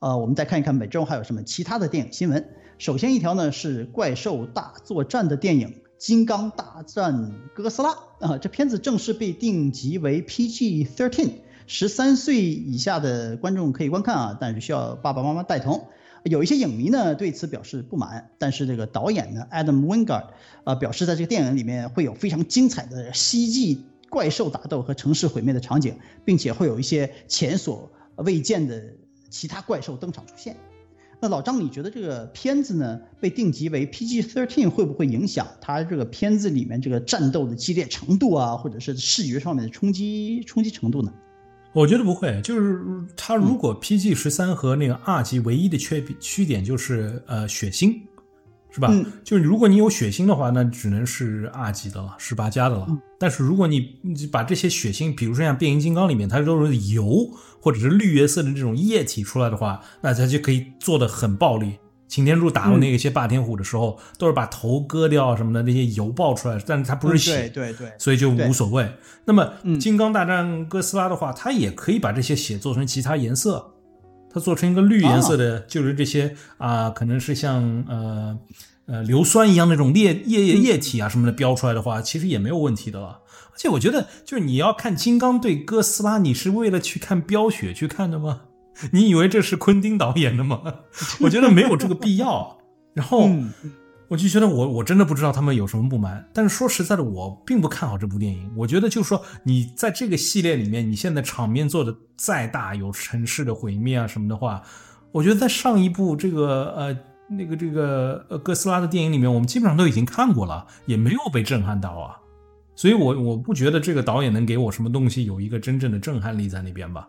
呃，我们再看一看本周还有什么其他的电影新闻。首先一条呢是怪兽大作战的电影《金刚大战哥斯拉》啊，这片子正式被定级为 PG-13。十三岁以下的观众可以观看啊，但是需要爸爸妈妈带同。有一些影迷呢对此表示不满，但是这个导演呢，Adam Wingard，啊，表示在这个电影里面会有非常精彩的蜥蜴怪兽打斗和城市毁灭的场景，并且会有一些前所未见的其他怪兽登场出现。那老张，你觉得这个片子呢被定级为 PG-13 会不会影响它这个片子里面这个战斗的激烈程度啊，或者是视觉上面的冲击冲击程度呢？我觉得不会，就是它如果 PG 十三和那个 R 级唯一的缺缺点就是呃血腥，是吧？就是如果你有血腥的话，那只能是 R 级的了，十八加的了。但是如果你把这些血腥，比如说像变形金刚里面它都是油或者是绿颜色的这种液体出来的话，那它就可以做的很暴力。擎天柱打过那些霸天虎的时候，都是把头割掉什么的，那些油爆出来，但是它不是血，对对，所以就无所谓。那么金刚大战哥斯拉的话，它也可以把这些血做成其他颜色，它做成一个绿颜色的，就是这些啊，可能是像呃呃硫酸一样那种液液液体啊什么的标出来的话，其实也没有问题的了。而且我觉得，就是你要看金刚对哥斯拉，你是为了去看飙血去看的吗？你以为这是昆汀导演的吗？我觉得没有这个必要。然后我就觉得我我真的不知道他们有什么不满。但是说实在的，我并不看好这部电影。我觉得就是说，你在这个系列里面，你现在场面做的再大，有城市的毁灭啊什么的话，我觉得在上一部这个呃那个这个呃哥斯拉的电影里面，我们基本上都已经看过了，也没有被震撼到啊。所以，我我不觉得这个导演能给我什么东西有一个真正的震撼力在那边吧。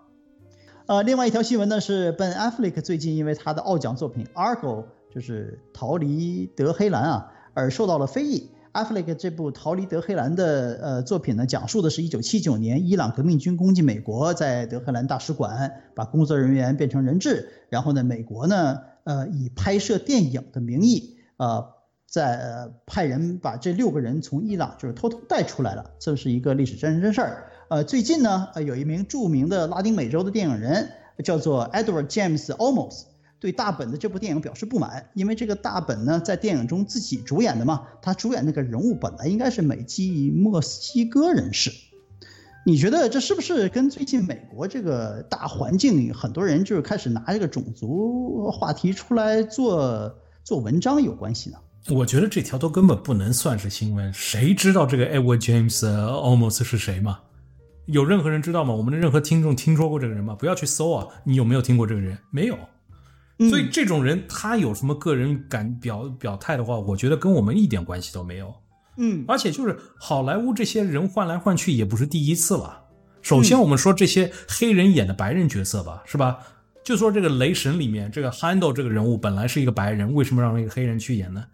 呃，另外一条新闻呢是，Ben Affleck 最近因为他的奥奖作品《Argo》就是逃离德黑兰啊，而受到了非议。Affleck 这部逃离德黑兰的呃作品呢，讲述的是一九七九年伊朗革命军攻击美国，在德黑兰大使馆把工作人员变成人质，然后呢，美国呢，呃，以拍摄电影的名义，呃，在呃派人把这六个人从伊朗就是偷偷带出来了，这是一个历史真人真事儿。呃，最近呢，呃，有一名著名的拉丁美洲的电影人叫做 Edward James Olmos，对大本的这部电影表示不满，因为这个大本呢在电影中自己主演的嘛，他主演那个人物本来应该是美籍墨西哥人士。你觉得这是不是跟最近美国这个大环境，很多人就是开始拿这个种族话题出来做做文章有关系呢？我觉得这条都根本不能算是新闻，谁知道这个 Edward James Olmos 是谁吗？有任何人知道吗？我们的任何听众听说过这个人吗？不要去搜啊！你有没有听过这个人？没有。所以这种人他有什么个人感表表态的话，我觉得跟我们一点关系都没有。嗯，而且就是好莱坞这些人换来换去也不是第一次了。首先我们说这些黑人演的白人角色吧，是吧？就说这个雷神里面这个 Handle 这个人物本来是一个白人，为什么让一个黑人去演呢？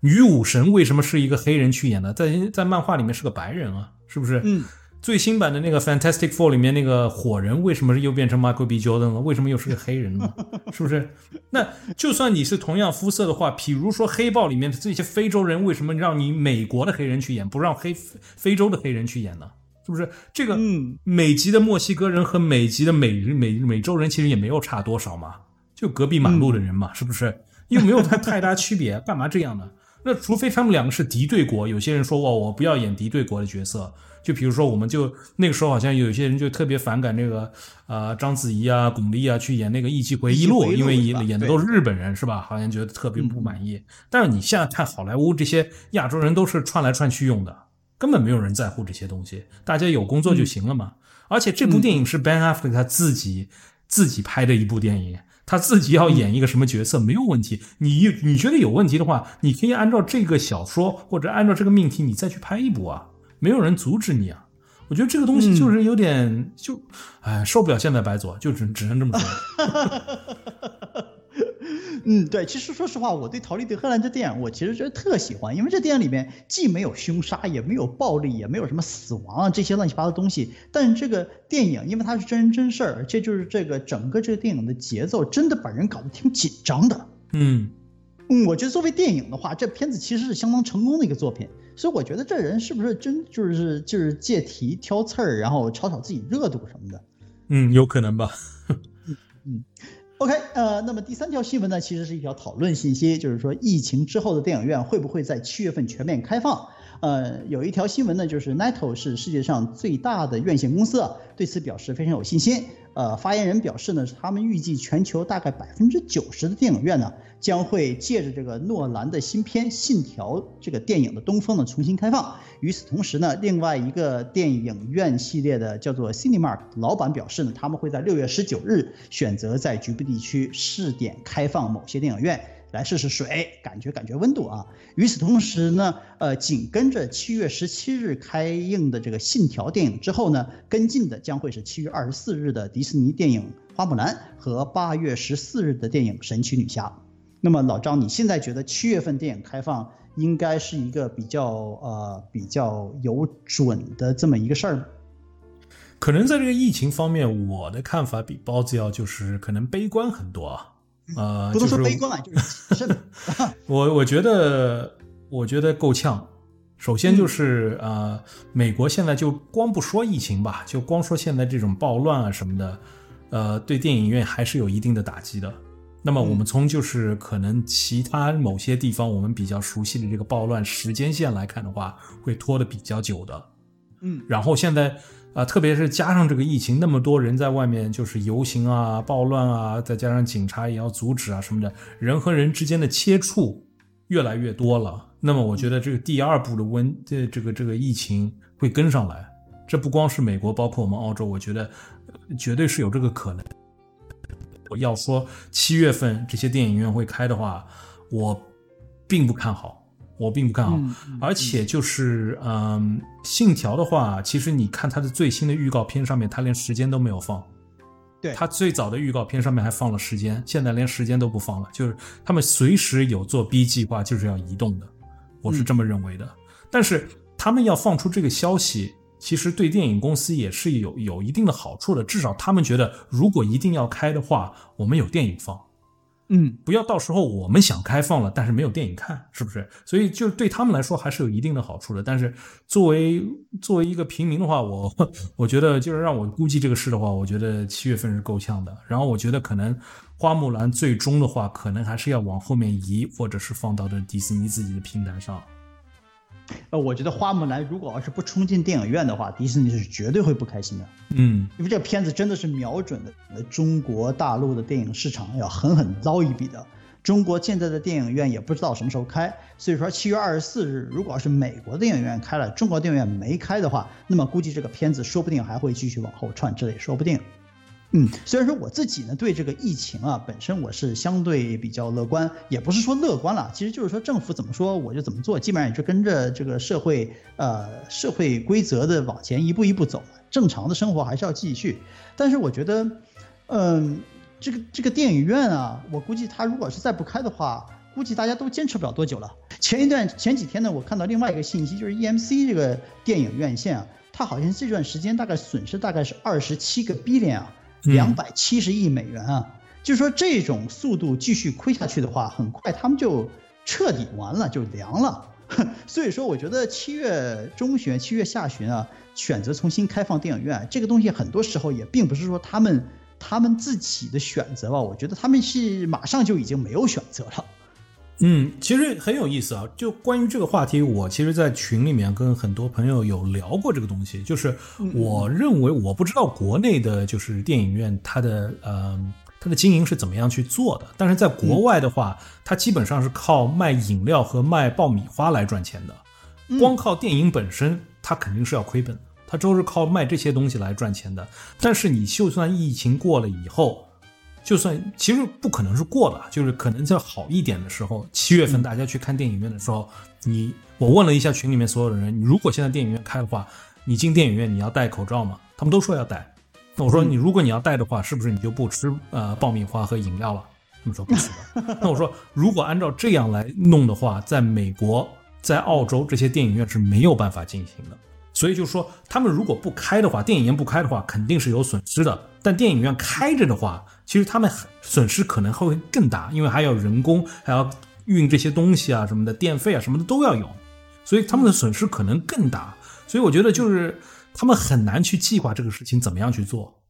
女武神为什么是一个黑人去演呢？在在漫画里面是个白人啊，是不是？嗯。最新版的那个 Fantastic Four 里面那个火人为什么又变成 Michael B. Jordan 了？为什么又是个黑人呢？是不是？那就算你是同样肤色的话，比如说黑豹里面的这些非洲人，为什么让你美国的黑人去演，不让黑非洲的黑人去演呢？是不是？这个美籍的墨西哥人和美籍的美美美洲人其实也没有差多少嘛，就隔壁马路的人嘛，是不是？又没有太太大区别，干嘛这样呢？那除非他们两个是敌对国，有些人说哇，我不要演敌对国的角色。就比如说，我们就那个时候好像有些人就特别反感那个呃章子怡啊、巩俐啊去演那个《艺伎回忆录》，因为演演的都是日本人，是吧？好像觉得特别不满意。但是你现在看好莱坞这些亚洲人都是串来串去用的，根本没有人在乎这些东西，大家有工作就行了嘛。而且这部电影是 Ben Affleck 他自己自己拍的一部电影，他自己要演一个什么角色没有问题。你你觉得有问题的话，你可以按照这个小说或者按照这个命题，你再去拍一部啊。没有人阻止你啊！我觉得这个东西就是有点就，哎，受不了现在白左，就只只能这么说。嗯，对，其实说实话，我对《逃离德黑兰》这电影，我其实觉得特喜欢，因为这电影里面既没有凶杀，也没有暴力，也没有什么死亡啊这些乱七八糟东西。但是这个电影，因为它是真人真事儿，这就是这个整个这个电影的节奏，真的把人搞得挺紧张的。嗯嗯，我觉得作为电影的话，这片子其实是相当成功的一个作品。所以我觉得这人是不是真就是就是借题挑刺儿，然后炒炒自己热度什么的？嗯，有可能吧。嗯，OK，呃，那么第三条新闻呢，其实是一条讨论信息，就是说疫情之后的电影院会不会在七月份全面开放？呃，有一条新闻呢，就是 Nato 是世界上最大的院线公司，对此表示非常有信心。呃，发言人表示呢，他们预计全球大概百分之九十的电影院呢。将会借着这个诺兰的新片《信条》这个电影的东风呢重新开放。与此同时呢，另外一个电影院系列的叫做 Cinemark 老板表示呢，他们会在六月十九日选择在局部地区试点开放某些电影院，来试试水，感觉感觉温度啊。与此同时呢，呃，紧跟着七月十七日开映的这个《信条》电影之后呢，跟进的将会是七月二十四日的迪士尼电影《花木兰》和八月十四日的电影《神奇女侠》。那么老张，你现在觉得七月份电影开放应该是一个比较呃比较有准的这么一个事儿？可能在这个疫情方面，我的看法比包子要就是可能悲观很多啊。呃，不能说悲观啊，就是 我我觉得我觉得够呛。首先就是呃，美国现在就光不说疫情吧，就光说现在这种暴乱啊什么的，呃，对电影院还是有一定的打击的。那么我们从就是可能其他某些地方我们比较熟悉的这个暴乱时间线来看的话，会拖得比较久的，嗯，然后现在啊，特别是加上这个疫情，那么多人在外面就是游行啊、暴乱啊，再加上警察也要阻止啊什么的，人和人之间的接触越来越多了。那么我觉得这个第二步的温这这个这个疫情会跟上来，这不光是美国，包括我们澳洲，我觉得绝对是有这个可能。我要说七月份这些电影院会开的话，我并不看好，我并不看好。而且就是嗯，信条的话，其实你看它的最新的预告片上面，它连时间都没有放。对，它最早的预告片上面还放了时间，现在连时间都不放了。就是他们随时有做 B 计划，就是要移动的，我是这么认为的。但是他们要放出这个消息。其实对电影公司也是有有一定的好处的，至少他们觉得，如果一定要开的话，我们有电影放，嗯，不要到时候我们想开放了，但是没有电影看，是不是？所以就对他们来说还是有一定的好处的。但是作为作为一个平民的话，我 我觉得就是让我估计这个事的话，我觉得七月份是够呛的。然后我觉得可能花木兰最终的话，可能还是要往后面移，或者是放到的迪士尼自己的平台上。呃，我觉得花木兰如果要是不冲进电影院的话，迪士尼是绝对会不开心的。嗯，因为这个片子真的是瞄准了中国大陆的电影市场，要狠狠捞一笔的。中国现在的电影院也不知道什么时候开，所以说七月二十四日，如果要是美国电影院开了，中国电影院没开的话，那么估计这个片子说不定还会继续往后串，这也说不定。嗯，虽然说我自己呢对这个疫情啊本身我是相对比较乐观，也不是说乐观了，其实就是说政府怎么说我就怎么做，基本上也是跟着这个社会呃社会规则的往前一步一步走，正常的生活还是要继续。但是我觉得，嗯，这个这个电影院啊，我估计它如果是再不开的话，估计大家都坚持不了多久了。前一段前几天呢，我看到另外一个信息，就是 EMC 这个电影院线啊。它好像这段时间大概损失大概是二十七个 billion 啊，两百七十亿美元啊。就是说这种速度继续亏下去的话，很快他们就彻底完了，就凉了。所以说，我觉得七月中旬、七月下旬啊，选择重新开放电影院这个东西，很多时候也并不是说他们他们自己的选择吧。我觉得他们是马上就已经没有选择了。嗯，其实很有意思啊。就关于这个话题，我其实，在群里面跟很多朋友有聊过这个东西。就是我认为，我不知道国内的，就是电影院它的呃。它的经营是怎么样去做的？但是在国外的话，它基本上是靠卖饮料和卖爆米花来赚钱的。光靠电影本身，它肯定是要亏本。它都是靠卖这些东西来赚钱的。但是你就算疫情过了以后，就算其实不可能是过了，就是可能在好一点的时候，七月份大家去看电影院的时候，你我问了一下群里面所有的人，如果现在电影院开的话，你进电影院你要戴口罩吗？他们都说要戴。那我说你，如果你要戴的话，是不是你就不吃呃爆米花和饮料了？他们说不是的。那我说，如果按照这样来弄的话，在美国、在澳洲这些电影院是没有办法进行的。所以就是说，他们如果不开的话，电影院不开的话，肯定是有损失的。但电影院开着的话，其实他们损失可能会更大，因为还要人工，还要运这些东西啊什么的，电费啊什么的都要有，所以他们的损失可能更大。所以我觉得就是。他们很难去计划这个事情怎么样去做，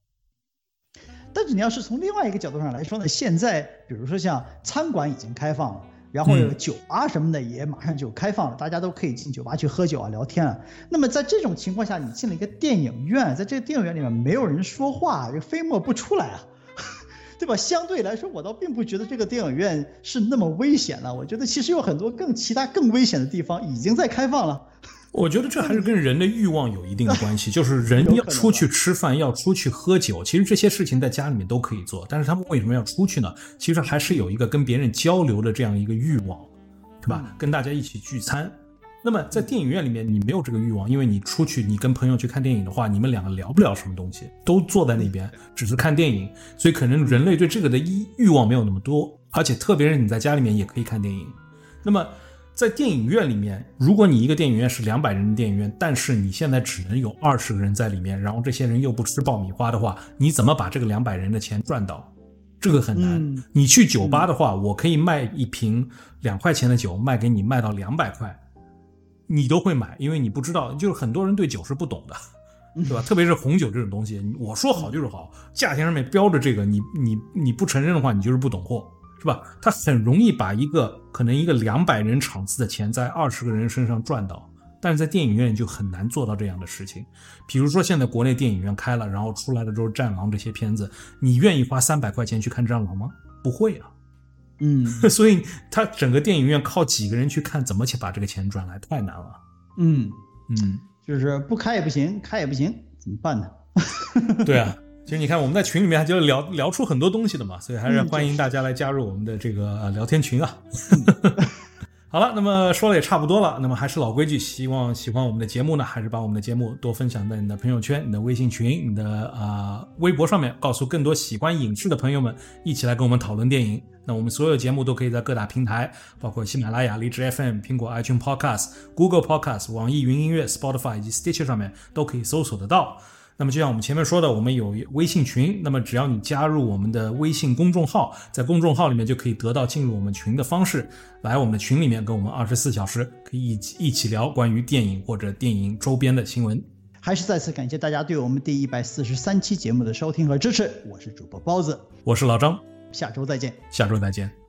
但是你要是从另外一个角度上来说呢，现在比如说像餐馆已经开放了，然后有酒吧什么的也马上就开放了，大家都可以进酒吧去喝酒啊、聊天啊。那么在这种情况下，你进了一个电影院，在这个电影院里面没有人说话，这飞沫不出来啊，对吧？相对来说，我倒并不觉得这个电影院是那么危险了。我觉得其实有很多更其他更危险的地方已经在开放了。我觉得这还是跟人的欲望有一定的关系，就是人要出去吃饭，要出去喝酒，其实这些事情在家里面都可以做，但是他们为什么要出去呢？其实还是有一个跟别人交流的这样一个欲望，对吧？跟大家一起聚餐。那么在电影院里面，你没有这个欲望，因为你出去，你跟朋友去看电影的话，你们两个聊不了什么东西，都坐在那边只是看电影，所以可能人类对这个的欲欲望没有那么多，而且特别是你在家里面也可以看电影，那么。在电影院里面，如果你一个电影院是两百人的电影院，但是你现在只能有二十个人在里面，然后这些人又不吃爆米花的话，你怎么把这个两百人的钱赚到？这个很难。你去酒吧的话，我可以卖一瓶两块钱的酒卖给你，卖到两百块，你都会买，因为你不知道，就是很多人对酒是不懂的，对吧？特别是红酒这种东西，我说好就是好，价钱上面标着这个，你你你不承认的话，你就是不懂货。是吧？他很容易把一个可能一个两百人场次的钱在二十个人身上赚到，但是在电影院就很难做到这样的事情。比如说现在国内电影院开了，然后出来的都是《战狼》这些片子，你愿意花三百块钱去看《战狼》吗？不会啊。嗯，所以他整个电影院靠几个人去看，怎么去把这个钱赚来，太难了。嗯嗯，就是不开也不行，开也不行，怎么办呢？对啊。其实你看，我们在群里面就聊聊出很多东西的嘛，所以还是欢迎大家来加入我们的这个聊天群啊。好了，那么说的也差不多了，那么还是老规矩，希望喜欢我们的节目呢，还是把我们的节目多分享在你的朋友圈、你的微信群、你的啊微博上面，告诉更多喜欢影视的朋友们，一起来跟我们讨论电影。那我们所有节目都可以在各大平台，包括喜马拉雅、荔枝 FM、苹果 iTunes Podcast、Google Podcast、网易云音乐、Spotify 以及 Stitcher 上面都可以搜索得到。那么就像我们前面说的，我们有微信群，那么只要你加入我们的微信公众号，在公众号里面就可以得到进入我们群的方式，来我们的群里面跟我们二十四小时可以一起一起聊关于电影或者电影周边的新闻。还是再次感谢大家对我们第一百四十三期节目的收听和支持，我是主播包子，我是老张，下周再见，下周再见。